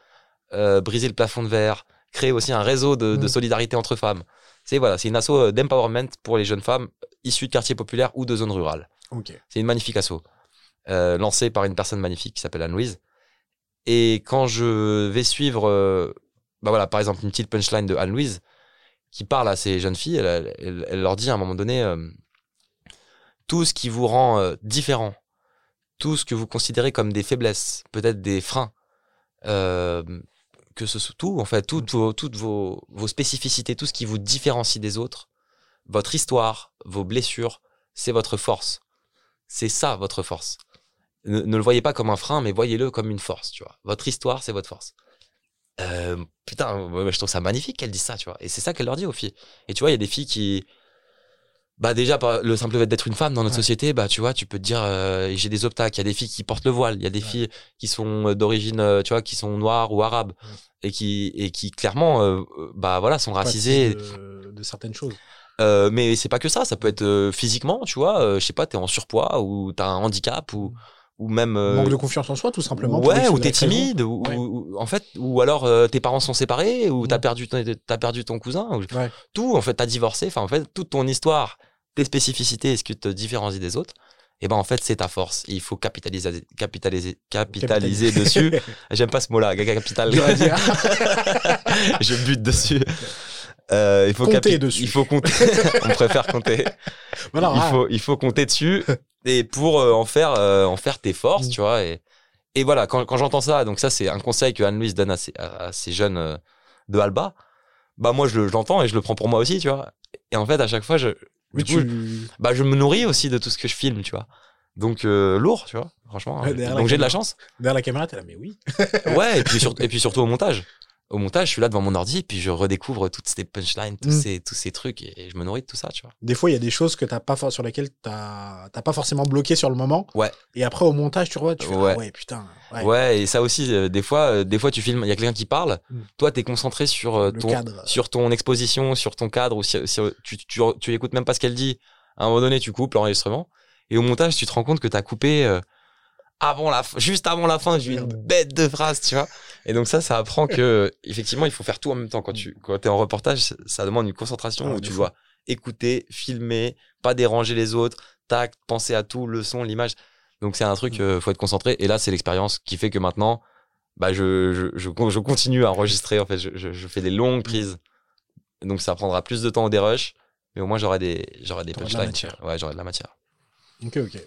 euh, briser le plafond de verre, créer aussi un réseau de, de Mm. solidarité entre femmes. C'est voilà, c'est une asso euh, d'empowerment pour les jeunes femmes issues de quartiers populaires ou de zones rurales. C'est une magnifique asso, euh, lancée par une personne magnifique qui s'appelle Anne-Louise. Et quand je vais suivre, euh, bah voilà, par exemple, une petite punchline de Anne-Louise qui parle à ces jeunes filles, elle, elle- elle leur dit à un moment donné tout ce qui vous rend différent, tout ce que vous considérez comme des faiblesses, peut-être des freins, euh, que ce soit tout, en fait, toutes, vos, toutes vos, vos spécificités, tout ce qui vous différencie des autres, votre histoire, vos blessures, c'est votre force. C'est ça votre force. Ne, ne le voyez pas comme un frein, mais voyez-le comme une force, tu vois. Votre histoire, c'est votre force. Euh, putain, je trouve ça magnifique qu'elle dise ça, tu vois. Et c'est ça qu'elle leur dit aux filles. Et tu vois, il y a des filles qui, bah déjà le simple fait d'être une femme dans notre Ouais. société, bah tu vois, tu peux te dire euh, j'ai des obstacles. Il y a des filles qui portent le voile, il y a des Ouais. filles qui sont euh, d'origine, euh, tu vois, qui sont noires ou arabes Ouais. et qui et qui clairement, euh, bah voilà, sont racisées. De, de certaines choses. Euh, mais c'est pas que ça, ça peut être physiquement, tu vois, je sais pas, t'es en surpoids ou t'as un handicap ou ou même Manque de confiance en soi, tout simplement. ouais ou t'es timide ou, Ouais. ou- en fait ou alors euh, tes parents sont séparés ou t'as Mm. perdu ton, t'as perdu ton cousin ou Ouais. tout en fait t'as divorcé enfin en fait toute ton histoire tes spécificités et ce qui te différencie des autres et ben en fait c'est ta force. Et il faut capitaliser capitaliser capitaliser dessus. J'aime pas ce mot là capital. Je bute dessus. Euh, il faut Compter dessus. il faut compter. On préfère compter. Voilà, il ah, faut il faut compter dessus et pour euh, en faire euh, en faire tes forces Mm. tu vois et et voilà quand, quand j'entends ça donc ça c'est un conseil que Anne-Louise donne à ces, à, ces jeunes de Alba. Bah moi je le- je l'entends et je le prends pour moi aussi tu vois. Et en fait à chaque fois je mais du coup, tu... bah je me nourris aussi de tout ce que je filme tu vois. Donc euh, lourd tu vois franchement. Ouais, donc j'ai de la chance. Derrière la caméra, t'es là, mais oui. ouais et puis, sur- et puis surtout au montage au montage je suis là devant mon ordi et puis je redécouvre toutes ces punchlines tous Mm. ces tous ces trucs et, je me nourris de tout ça tu vois Des fois, il y a des choses que t'as pas sur lesquelles t'as t'as pas forcément bloqué sur le moment. Ouais. Et après, au montage, tu revois, tu fais, Ouais. ah ouais, putain. Ouais. Ouais, et ça aussi, euh, des fois, euh, des fois tu filmes, il y a quelqu'un qui parle, Mm. toi t'es concentré sur euh, ton, cadre. sur ton exposition, sur ton cadre, ou sur, sur- tu, tu, tu écoutes même pas ce qu'elle dit. À un moment donné, tu coupes l'enregistrement, et au montage, tu te rends compte que t'as coupé avant la, juste avant la fin, j'ai eu une bête de phrase, tu vois. Et donc ça, ça apprend que effectivement, il faut faire tout en même temps. Quand tu, quand t'es en reportage, ça- demande une concentration Ah, où de tu fou. dois écouter, filmer, pas déranger les autres, tac, penser à tout, le son, l'image. Donc c'est un truc, Mm. euh, faut être concentré. Et là, c'est l'expérience qui fait que maintenant, bah je, je, je, je continue à enregistrer. En fait, je, je, fais des longues prises. Donc ça prendra plus de temps au dérush, mais au moins j'aurai des, j'aurai des de punchlines. matière. Ouais, j'aurai de la matière. Ok, ok.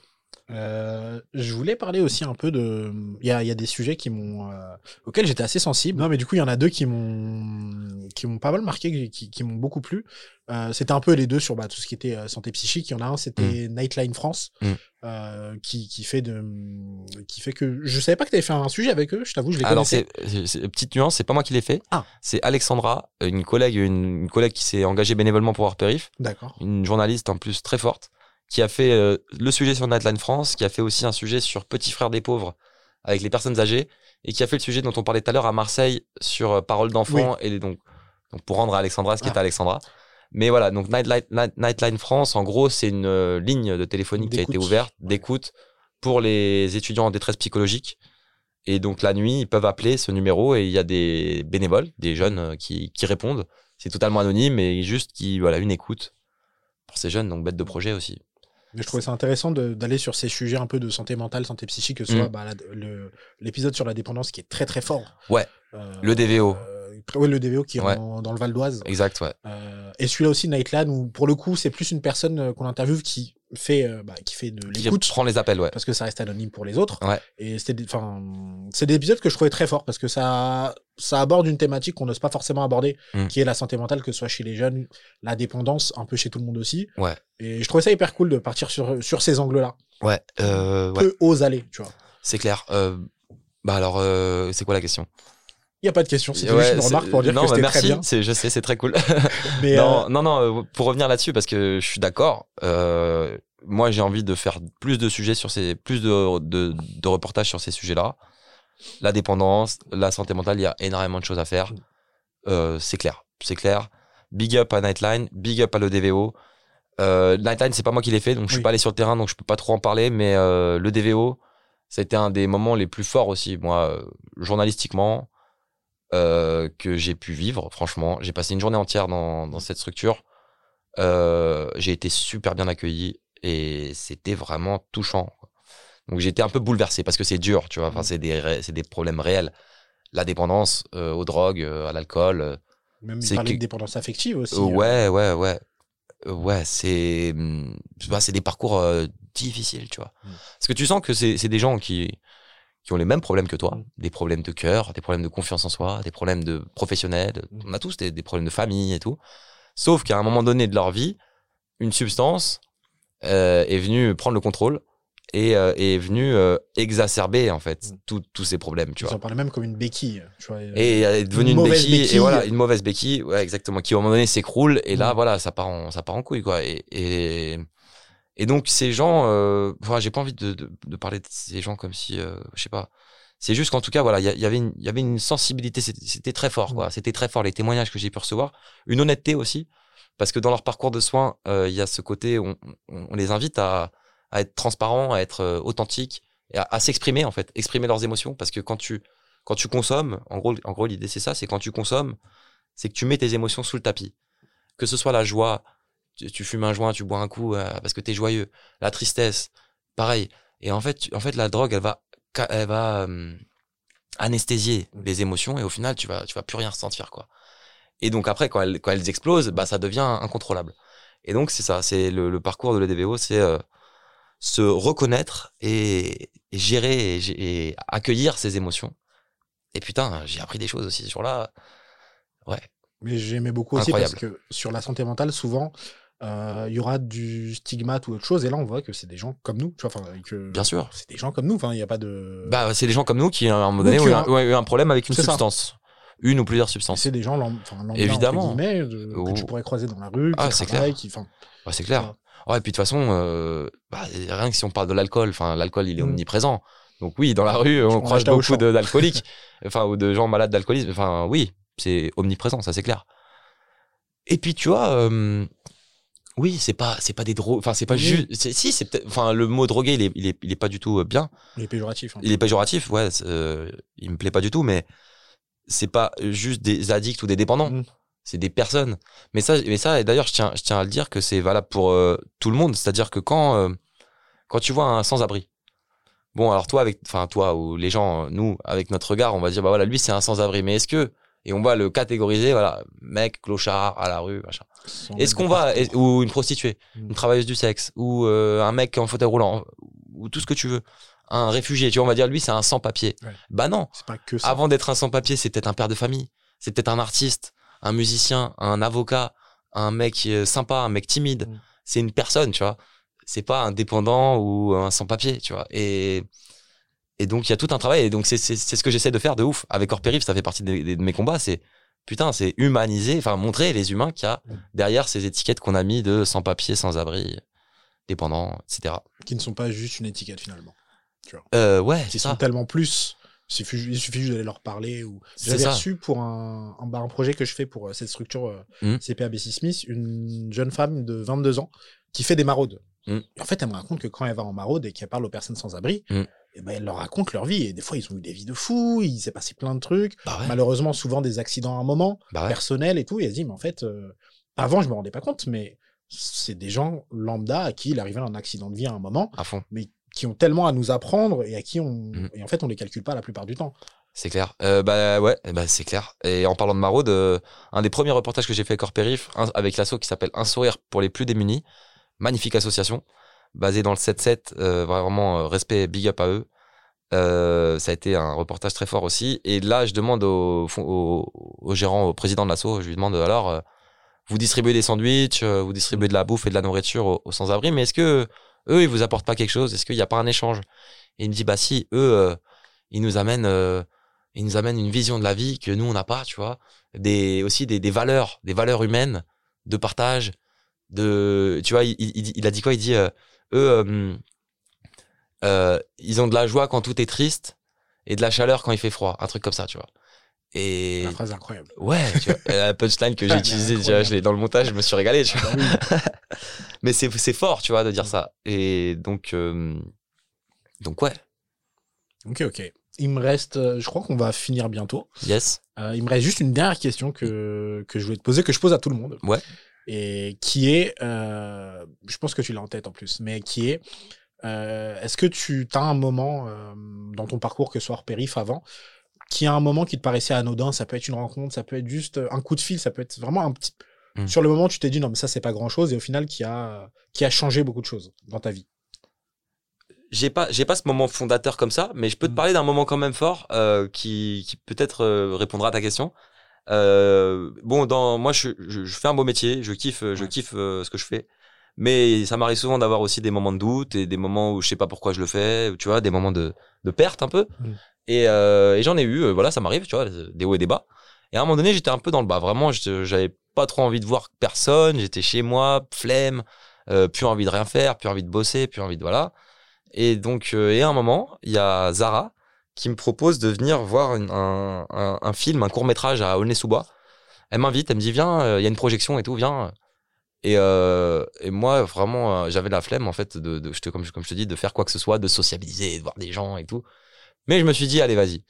Euh, je voulais parler aussi un peu de. Il y a, y a des sujets qui m'ont, euh, auxquels j'étais assez sensible. Non, mais du coup, il y en a deux qui m'ont, qui m'ont pas mal marqué, qui, qui m'ont beaucoup plu. Euh, c'était un peu les deux sur bah, tout ce qui était santé psychique. Il y en a un, c'était Nightline France, Mm. qui, qui fait de, qui fait que je savais pas que tu avais fait un sujet avec eux. Je t'avoue, je les Alors connaissais. c'est, petite nuance, c'est pas moi qui l'ai fait. Ah. C'est Alexandra, une collègue, une, une collègue qui s'est engagée bénévolement pour Périph, D'accord. une journaliste en plus très forte, qui a fait euh, le sujet sur Nightline France, qui a fait aussi un sujet sur Petit frère des pauvres avec les personnes âgées, et qui a fait le sujet dont on parlait tout à l'heure à Marseille sur euh, Parole d'enfant et donc, donc pour rendre à Alexandra ce qui Ah. est à Alexandra. Mais voilà, donc Nightline, Night- Nightline France, en gros, c'est une euh, ligne de téléphonie qui a été ouverte, d'écoute pour les étudiants en détresse psychologique. Et donc la nuit, ils peuvent appeler ce numéro et il y a des bénévoles, des jeunes euh, qui, qui répondent. C'est totalement anonyme et juste qui, voilà, une écoute pour ces jeunes, donc bête de projet aussi. Mais je trouvais ça intéressant d'aller sur ces sujets un peu de santé mentale, santé psychique, que ce soit Mm. bah, le- l'épisode sur la dépendance qui est très très fort. Ouais. Euh, Le DVO. euh, ouais, le DVO qui est Ouais. en- dans le Val d'Oise. Exact, ouais. Euh, et celui-là aussi, Nightland, où pour le coup, c'est plus une personne qu'on interviewe qui fait, euh, bah, qui fait de Qui l'écoute. prend les appels, ouais. Parce que ça reste anonyme pour les autres. Ouais. Et c'était, des- enfin, c'est des épisodes que je trouvais très forts parce que ça, ça aborde une thématique qu'on n'ose pas forcément aborder, Mm. qui est la santé mentale, que ce soit chez les jeunes, la dépendance, un peu chez tout le monde aussi. Ouais. Et je trouvais ça hyper cool de partir sur, sur ces angles-là. Ouais, euh, ouais, Peu ose aller, tu vois. c'est clair. Euh, bah alors, euh, c'est quoi la question? Il n'y a pas de question, c'était Ouais, juste une remarque pour dire non, que bah, c'était très bien. c'est- Je sais, c'est très cool. Mais, non, euh, non, non, euh, pour revenir là-dessus, parce que je suis d'accord. euh, moi, j'ai envie de faire plus de sujets sur ces, plus de, de, de reportages sur ces sujets-là. La dépendance, la santé mentale, il y a énormément de choses à faire. Euh, c'est clair, c'est clair. Big up à Nightline, big up à le DVO. Euh, Nightline, c'est pas moi qui l'ai fait, donc je suis Oui. pas allé sur le terrain, donc je peux pas trop en parler. Mais le DVO, ça a été un des moments les plus forts aussi, moi, journalistiquement, euh, que j'ai pu vivre. Franchement, j'ai passé une journée entière dans, dans cette structure. Euh, j'ai été super bien accueilli et c'était vraiment touchant. Donc été un peu bouleversé parce que c'est dur, tu vois. Enfin, Mhm. c'est des, des problèmes réels. La dépendance euh, aux drogues, à l'alcool. Même parler que- de dépendance affective aussi. euh. ouais, ouais, ouais. Ouais, c'est tu vois, c'est des parcours difficiles, tu vois. Mm. Parce que tu sens que c'est des gens qui qui ont les mêmes problèmes que toi, Mm. des problèmes de cœur, des problèmes de confiance en soi, des problèmes de professionnels. Mm. On a tous des, des problèmes de famille et tout. Sauf qu'à un moment donné de leur vie, une substance euh, est venue prendre le contrôle et euh, est venue euh, exacerber en fait Mm. tous- ces problèmes, tu Ils vois en parlaient même comme une béquille. Tu vois, et est devenue Une béquille, béquille. et voilà une mauvaise béquille ouais exactement qui à un moment donné s'écroule et là voilà ça part en ça part en couille quoi et et, et donc ces gens euh, enfin j'ai pas envie de, de, de parler de ces gens comme si euh, je sais pas. C'est juste qu'en tout cas voilà il y, il y avait une il y avait une sensibilité c'était très fort quoi. C'était très fort les témoignages que j'ai pu recevoir. Une honnêteté aussi parce que dans leur parcours de soins euh, il y a ce côté on, on, on les invite à à être transparent à être euh, authentique et à, à s'exprimer en fait exprimer leurs émotions. Parce que quand tu quand tu consommes, en gros, en gros l'idée c'est ça, c'est quand tu consommes, c'est que tu mets tes émotions sous le tapis. Que ce soit la joie, tu, tu fumes un joint, tu bois un coup euh, parce que t'es joyeux, la tristesse, pareil. Et en fait, tu- en fait, la drogue, elle va, elle va euh, anesthésier les émotions et au final, tu vas, tu vas plus rien ressentir quoi. Et donc après, quand elles, quand elles explosent, bah ça devient incontrôlable. Et donc c'est ça, c'est le, le parcours de l'EDVO, c'est euh, se reconnaître et, et gérer et, accueillir ses émotions. Et putain, j'ai appris des choses aussi sur là. Ouais. Mais j'aimais beaucoup aussi parce que sur la santé mentale, souvent, il y aura du stigmate ou autre chose. Et là, on voit que c'est des gens comme nous. Tu vois, que Bien sûr. c'est des gens comme nous. Enfin, il n'y a pas de. Bah, c'est des gens comme nous qui, à un moment donné, ont un, eu un problème avec une ça. substance. Une ou plusieurs substances. c'est des gens Évidemment. entre guillemets, de- que Oh. tu pourrais croiser dans la rue, Ah, c'est travaillent, qui. Ouais, c'est clair. Ouais, et puis de toute façon, euh, bah, rien que si on parle de l'alcool, enfin, l'alcool, il est Mm. omniprésent. Donc oui, dans la rue, on croise beaucoup d'alcooliques, enfin, ou de gens malades d'alcoolisme. Enfin, oui, c'est omniprésent, ça c'est clair. Et puis tu vois, euh, oui, c'est pas, c'est pas des drogues, enfin, c'est pas Oui. juste, si, c'est peut-être, enfin, le mot drogué, il est, il est, il est pas du tout euh, bien. il est péjoratif. hein. Il est péjoratif, ouais, euh, il me plaît pas du tout, mais c'est pas juste des addicts ou des dépendants. Mm. C'est des personnes. Mais ça, mais ça, et d'ailleurs, je tiens, je tiens à le dire que c'est valable pour euh, tout le monde. C'est-à-dire que quand, euh, quand tu vois un sans-abri, bon, alors toi, avec, enfin, toi ou les gens, nous, avec notre regard, on va dire, bah voilà, lui, c'est un sans-abri. Mais est-ce que, et on va le catégoriser, voilà, mec, clochard, à la rue, machin. Est-ce qu'on va, est- ou une prostituée, Mm. une travailleuse du sexe, ou euh, un mec en fauteuil roulant, ou tout ce que tu veux, un réfugié, tu vois, on va dire, lui, c'est un sans-papier. Ouais. Bah non, C'est pas que ça. avant d'être un sans-papier, c'est peut-être un père de famille, c'est peut-être un artiste, un musicien, un avocat, un mec euh, sympa, un mec timide. Mm. C'est une personne, tu vois. C'est pas un dépendant ou un sans-papier, tu vois. Et, et donc, il y a tout un travail. Et donc, c'est ce que j'essaie de faire de ouf. Avec Orpérif, ça fait partie de mes combats. C'est, putain, c'est humaniser, enfin, montrer les humains qu'il y a derrière ces étiquettes qu'on a mis de sans-papier, sans-abri, dépendant, etc. Qui ne sont pas juste une étiquette finalement. Euh, ouais, Qui c'est sont ça. tellement plus. Il suffit, juste d'aller leur parler. Ou... J'avais reçu pour un, un, bah, un projet que je fais pour euh, cette structure euh, Mm. CPABC Smith une jeune femme de 22 ans qui fait des maraudes. Mm. Et en fait, elle me raconte que quand elle va en maraude et qu'elle parle aux personnes sans abri, Mm. Et ben, elle leur raconte leur vie. Et des fois, ils ont eu des vies de fous, il s'est passé plein de trucs. Bah ouais. Malheureusement, souvent des accidents à un moment, Bah ouais. et tout. Et elle se dit, mais en fait, euh, avant, je me rendais pas compte, mais c'est des gens lambda à qui il arrivait un accident de vie à un moment, À fond. mais qui ont tellement à nous apprendre et à qui on. Mm. Et en fait, on les calcule pas la plupart du temps. C'est clair. Euh, bah ouais, eh bah, c'est clair. Et en parlant de maraude, euh, un des premiers reportages que j'ai fait avec Corpérif, un- avec l'asso qui s'appelle Un sourire pour les plus démunis, magnifique association, basée dans le 7-7, euh, vraiment euh, respect, big up à eux. Euh, ça a été un reportage très fort aussi. Et là, je demande au, gérant, au président de l'asso, je lui demande alors, vous distribuez des sandwichs, vous distribuez de la bouffe et de la nourriture aux, sans-abri, mais est-ce que eux, ils vous apportent pas quelque chose? Est-ce qu'il n'y a pas un échange? Et il me dit, bah si, eux, ils nous amènent, ils nous amènent une vision de la vie que nous on n'a pas, tu vois? Des aussi des, valeurs, des valeurs humaines, de partage, de, tu vois. Il, a dit quoi? Il dit, eux, euh, euh, ils ont de la joie quand tout est triste et de la chaleur quand il fait froid, un truc comme ça, tu vois. Et La phrase incroyable. ouais, tu vois, la punchline que j'ai Ah, utilisée, tu vois, je l'ai dans le montage, je me suis régalé, tu vois. Bah oui. mais c'est c'est fort, tu vois, de dire ça. Et donc, euh, donc ouais, Ok, ok. Il me reste, je crois qu'on va finir bientôt. yes. Euh, il me reste juste une dernière question que, que je voulais te poser, que je pose à tout le monde. Ouais. Et qui est, euh, je pense que tu l'as en tête en plus, mais qui est, euh, est-ce que tu as un moment euh, dans ton parcours, que ce soit hors périph avant, qui a un moment qui te paraissait anodin, ça peut être une rencontre, ça peut être juste un coup de fil, ça peut être vraiment un petit... Mm. Sur le moment, tu t'es dit non, mais ça, c'est pas grand-chose, et au final, qui a, qui a changé beaucoup de choses dans ta vie? J'ai pas, j'ai pas ce moment fondateur comme ça, mais je peux te Mm. parler d'un moment quand même fort euh, qui, qui peut-être euh, répondra à ta question. Euh, bon, dans moi, je, je, je fais un beau métier, je kiffe, je Ouais. kiffe euh, ce que je fais, mais ça m'arrive souvent d'avoir aussi des moments de doute et des moments où je sais pas pourquoi je le fais, tu vois, des moments de, de perte un peu. Mm. Et, euh, et j'en ai eu, euh, voilà, ça m'arrive, tu vois, des hauts et des bas. Et à un moment donné, j'étais un peu dans le bas. Vraiment, j'avais pas trop envie de voir personne. J'étais chez moi, flemme, euh, plus envie de rien faire, plus envie de bosser, plus envie de voilà. Et donc, euh, et à un moment, il y a Zara qui me propose de venir voir un, film, un court métrage à Aulnay-sous-Bois. Elle m'invite, elle me dit viens, euh, il y a une projection et tout, viens. Et, euh, et moi, vraiment, euh, j'avais la flemme en fait de, comme, je- te dis, de faire quoi que ce soit, de sociabiliser, de voir des gens et tout. Mais je me suis dit allez vas-y,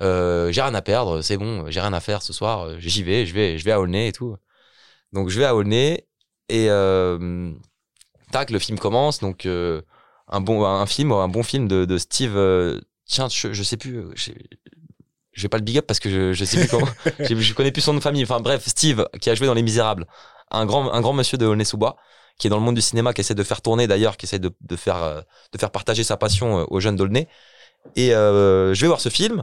euh, j'ai rien à perdre, c'est bon, j'ai rien à faire ce soir, j'y vais, je vais, je vais à Aulnay et tout. Donc je vais à Aulnay et tac, le film commence. Donc un bon, un film, un bon film de Steve. Tiens, je, je sais plus. euh, Je, je vais pas le big up parce que je, je sais plus comment. je, je connais plus son nom de famille. Enfin bref, Steve qui a joué dans Les Misérables, un grand, un grand monsieur de Aulnay-sous-Bois qui est dans le monde du cinéma, qui essaie de faire tourner d'ailleurs, qui essaie de, de faire, euh, de faire partager sa passion euh, aux jeunes d'Aulnay. Et euh, je vais voir ce film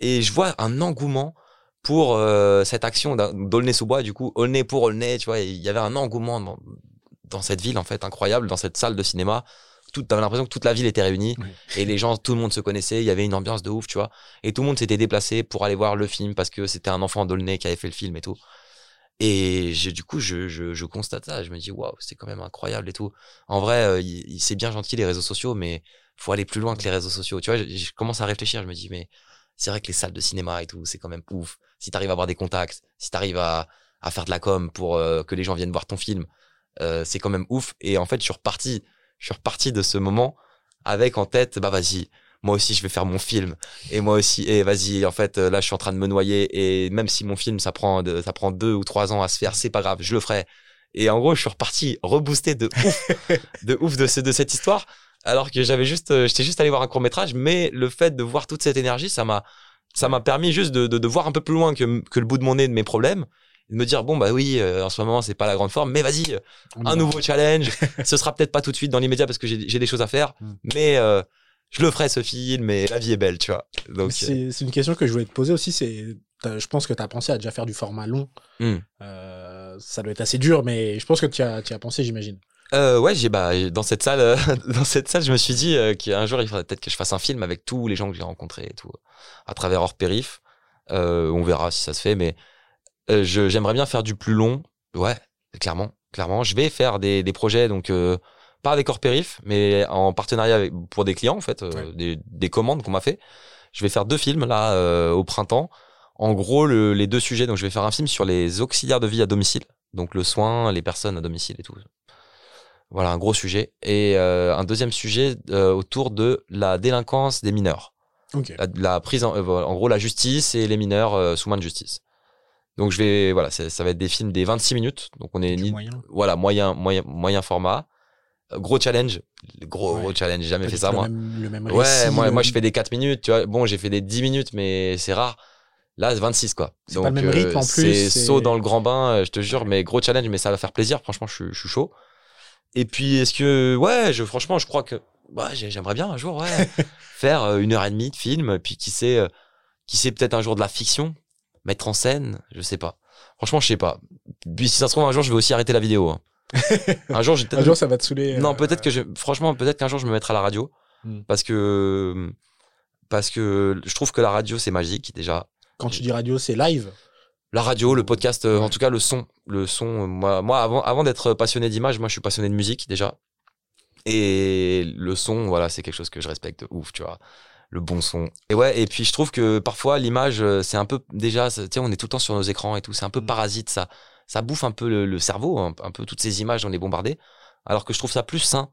et je vois un engouement pour euh, cette action d'Aulnay-sous-Bois. Du coup, Aulnay pour Aulnay, tu vois, il y avait un engouement dans, dans cette ville en fait incroyable, dans cette salle de cinéma. Tout, t'avais l'impression que toute la ville était réunie Oui. et les gens, tout le monde se connaissait. Il y avait une ambiance de ouf, tu vois. Et tout le monde s'était déplacé pour aller voir le film parce que c'était un enfant d'Aulnay qui avait fait le film et tout. Et du coup, je, je, je constate ça. Je me dis, waouh, c'est quand même incroyable et tout. En vrai, euh, c'est bien gentil les réseaux sociaux, mais faut aller plus loin que les réseaux sociaux. Tu vois, je, je commence à réfléchir. Je me dis, mais c'est vrai que les salles de cinéma et tout, c'est quand même ouf. Si t'arrives à avoir des contacts, si t'arrives à, à faire de la com pour euh, que les gens viennent voir ton film, euh, c'est quand même ouf. Et en fait, je suis reparti, je suis reparti de ce moment avec en tête, bah vas-y, moi aussi je vais faire mon film. Et moi aussi, et vas-y, en fait, là je suis en train de me noyer. Et même si mon film, ça prend, de- ça prend deux ou trois ans à se faire, c'est pas grave, je le ferai. Et en gros, je suis reparti reboosté de ouf, de ouf de, ce, de cette histoire. Alors que j'avais juste, euh, j'étais juste allé voir un court métrage, mais le fait de voir toute cette énergie, ça m'a, ça m'a permis juste de, de, de voir un peu plus loin que, que le bout de mon nez de mes problèmes, de me dire bon bah oui, euh, en ce moment c'est pas la grande forme, mais vas-y, un nouveau challenge. ce sera peut-être pas tout de suite dans l'immédiat parce que j'ai des choses à faire, Mm. mais euh, je le ferai ce film et la vie est belle, tu vois. Donc C'est une question que je voulais te poser aussi. C'est, je pense que tu as pensé à déjà faire du format long. Hmm. Euh, ça doit être assez dur, mais je pense que tu as, as pensé, j'imagine. Euh, ouais, j'ai bah dans cette salle, euh, dans cette salle, je me suis dit euh, qu'un jour il faudrait peut-être que je fasse un film avec tous les gens que j'ai rencontrés et tout, à travers hors périph. On verra si ça se fait, mais euh, j'aimerais bien faire du plus long. Ouais, clairement, clairement. Je vais faire des, des projets donc euh, pas avec hors périph, mais en partenariat avec, pour des clients en fait, euh, Ouais. des, des commandes qu'on m'a fait. Je vais faire deux films là euh, au printemps. En gros, le- les deux sujets. Donc, je vais faire un film sur les auxiliaires de vie à domicile, donc le soin, les personnes à domicile et tout. Voilà, un gros sujet. Et un deuxième sujet autour de la délinquance des mineurs. La, la prise, en, gros, la justice et les mineurs sous main de justice. Donc, je vais, voilà, ça ça va être des films des 26 minutes. Donc, on est ni- moyen. voilà, moyen, moyen, moyen format. Euh, Gros challenge. Gros, Ouais. gros challenge. J'ai jamais fait ça, moi. Le même, le même Ouais, moi, le- moi, je fais des 4 minutes, tu vois. Bon, j'ai fait des 10 minutes, mais c'est rare. Là, c'est 26, quoi. C'est pas le même rythme, en plus, C'est saut dans le grand bain, euh, je te jure, mais gros challenge, mais ça va faire plaisir. Franchement, je, suis- je suis chaud. Et puis, est-ce que, ouais, je, franchement, je crois que, ouais, j'ai- j'aimerais bien un jour, ouais, faire euh, une heure et demie de film, puis qui sait, euh, qui sait peut-être un jour de la fiction, mettre en scène, je sais pas. Franchement, je sais pas. Puis, si ça se trouve, un jour, je vais aussi arrêter la vidéo. hein. un jour, j'ai Un jour, ça va te saouler. non, euh, peut-être que je, franchement, peut-être qu'un jour je me mettrai à la radio Hmm. parce que parce que je trouve que la radio c'est magique déjà. Quand tu dis radio, c'est live. La radio, le podcast, euh, en tout cas le son, le son. euh, Moi, moi avant, avant d'être passionné d'image, moi je suis passionné de musique déjà. Et le son, voilà, c'est quelque chose que je respecte de ouf, tu vois. Le bon son. Et ouais, et puis je trouve que parfois l'image, euh, c'est un peu déjà, tu sais, on est tout le temps sur nos écrans et tout, c'est un peu Mm. parasite, ça, ça bouffe un peu le, le cerveau, un, un peu toutes ces images, on est bombardé. Alors que je trouve ça plus sain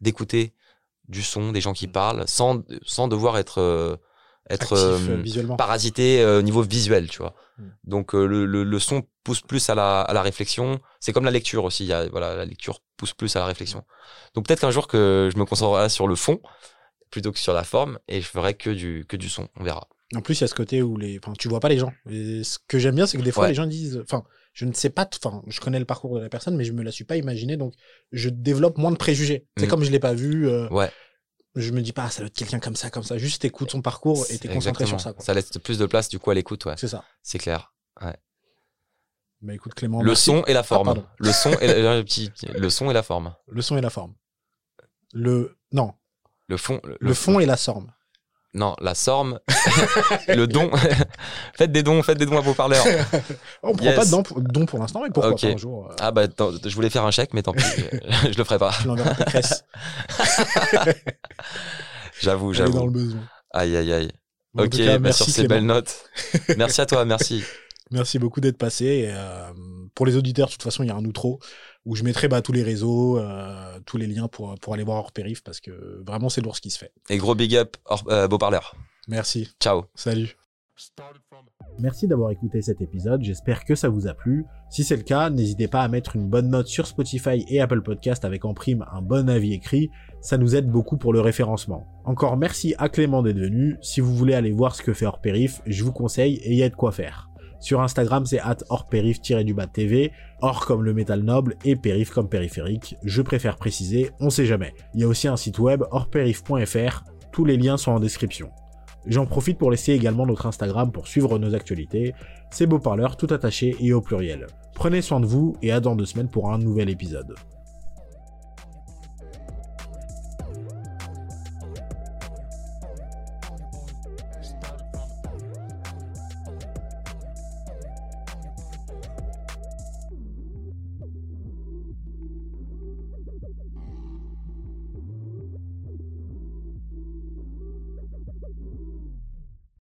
d'écouter du son, des gens qui parlent, sans, sans devoir être, euh, être Actif, euh, parasité euh, au niveau visuel, tu vois. Mm. Donc le, le, le son pousse plus à la, à la réflexion. C'est comme la lecture aussi. Il y a, voilà, la lecture pousse plus à la réflexion. Donc peut-être qu'un jour que je me concentrerai sur le fond plutôt que sur la forme et je ferai que du, que du son. On verra. En plus, il y a ce côté où les, enfin, tu vois pas les gens. Et ce que j'aime bien, c'est que des fois, Ouais. les gens disent, enfin, je ne sais pas, enfin, je connais le parcours de la personne, mais je me la suis pas imaginé, donc je développe moins de préjugés. C'est Mhm. comme je l'ai pas vu, euh, Ouais. je me dis pas, ah, ça doit être quelqu'un comme ça, comme ça. Juste écoute son parcours et t'es concentré sur ça. quoi. Ça laisse plus de place du coup à l'écoute, ouais. C'est ça. C'est clair. Bah écoute, Clément, le merci. son et la forme. pardon. le son et la, le petit- le son et la forme. le son et la forme. Le, non, Le fond. le, fond et la sorme. Non, la sorme. le don. faites des dons, faites des dons à vos parleurs. On prend Yes. pas de don pour, don pour l'instant, mais pourquoi pas un jour. euh, Ah bah je voulais faire un chèque, mais tant pis, je le ferai pas. J'avoue, est dans j'avoue. le besoin. Aïe aïe aïe. Bon, ok, cas, bah, merci sur ces Clément. belles notes. Merci à toi, merci. Merci beaucoup d'être passé. Et, euh, pour les auditeurs, de toute façon, il y a un outro où je mettrai bah, tous les réseaux, euh, tous les liens pour, pour aller voir hors périph parce que vraiment, c'est lourd ce qui se fait. Et gros big up, hors- euh, beau parleur. Merci. Ciao. Salut. Merci d'avoir écouté cet épisode, j'espère que ça vous a plu. Si c'est le cas, n'hésitez pas à mettre une bonne note sur Spotify et Apple Podcast avec en prime un bon avis écrit, ça nous aide beaucoup pour le référencement. Encore merci à Clément d'être venu, si vous voulez aller voir ce que fait Hors Périph, je vous conseille et il y a de quoi faire. Sur Instagram c'est at hortpériph-du-bas TV, hors comme le métal noble et périph comme périphérique, je préfère préciser, on sait jamais. Il y a aussi un site web hortpériph.fr, tous les liens sont en description. J'en profite pour laisser également notre Instagram pour suivre nos actualités. C'est Beau Parleur tout attaché et au pluriel. Prenez soin de vous et à dans deux semaines pour un nouvel épisode.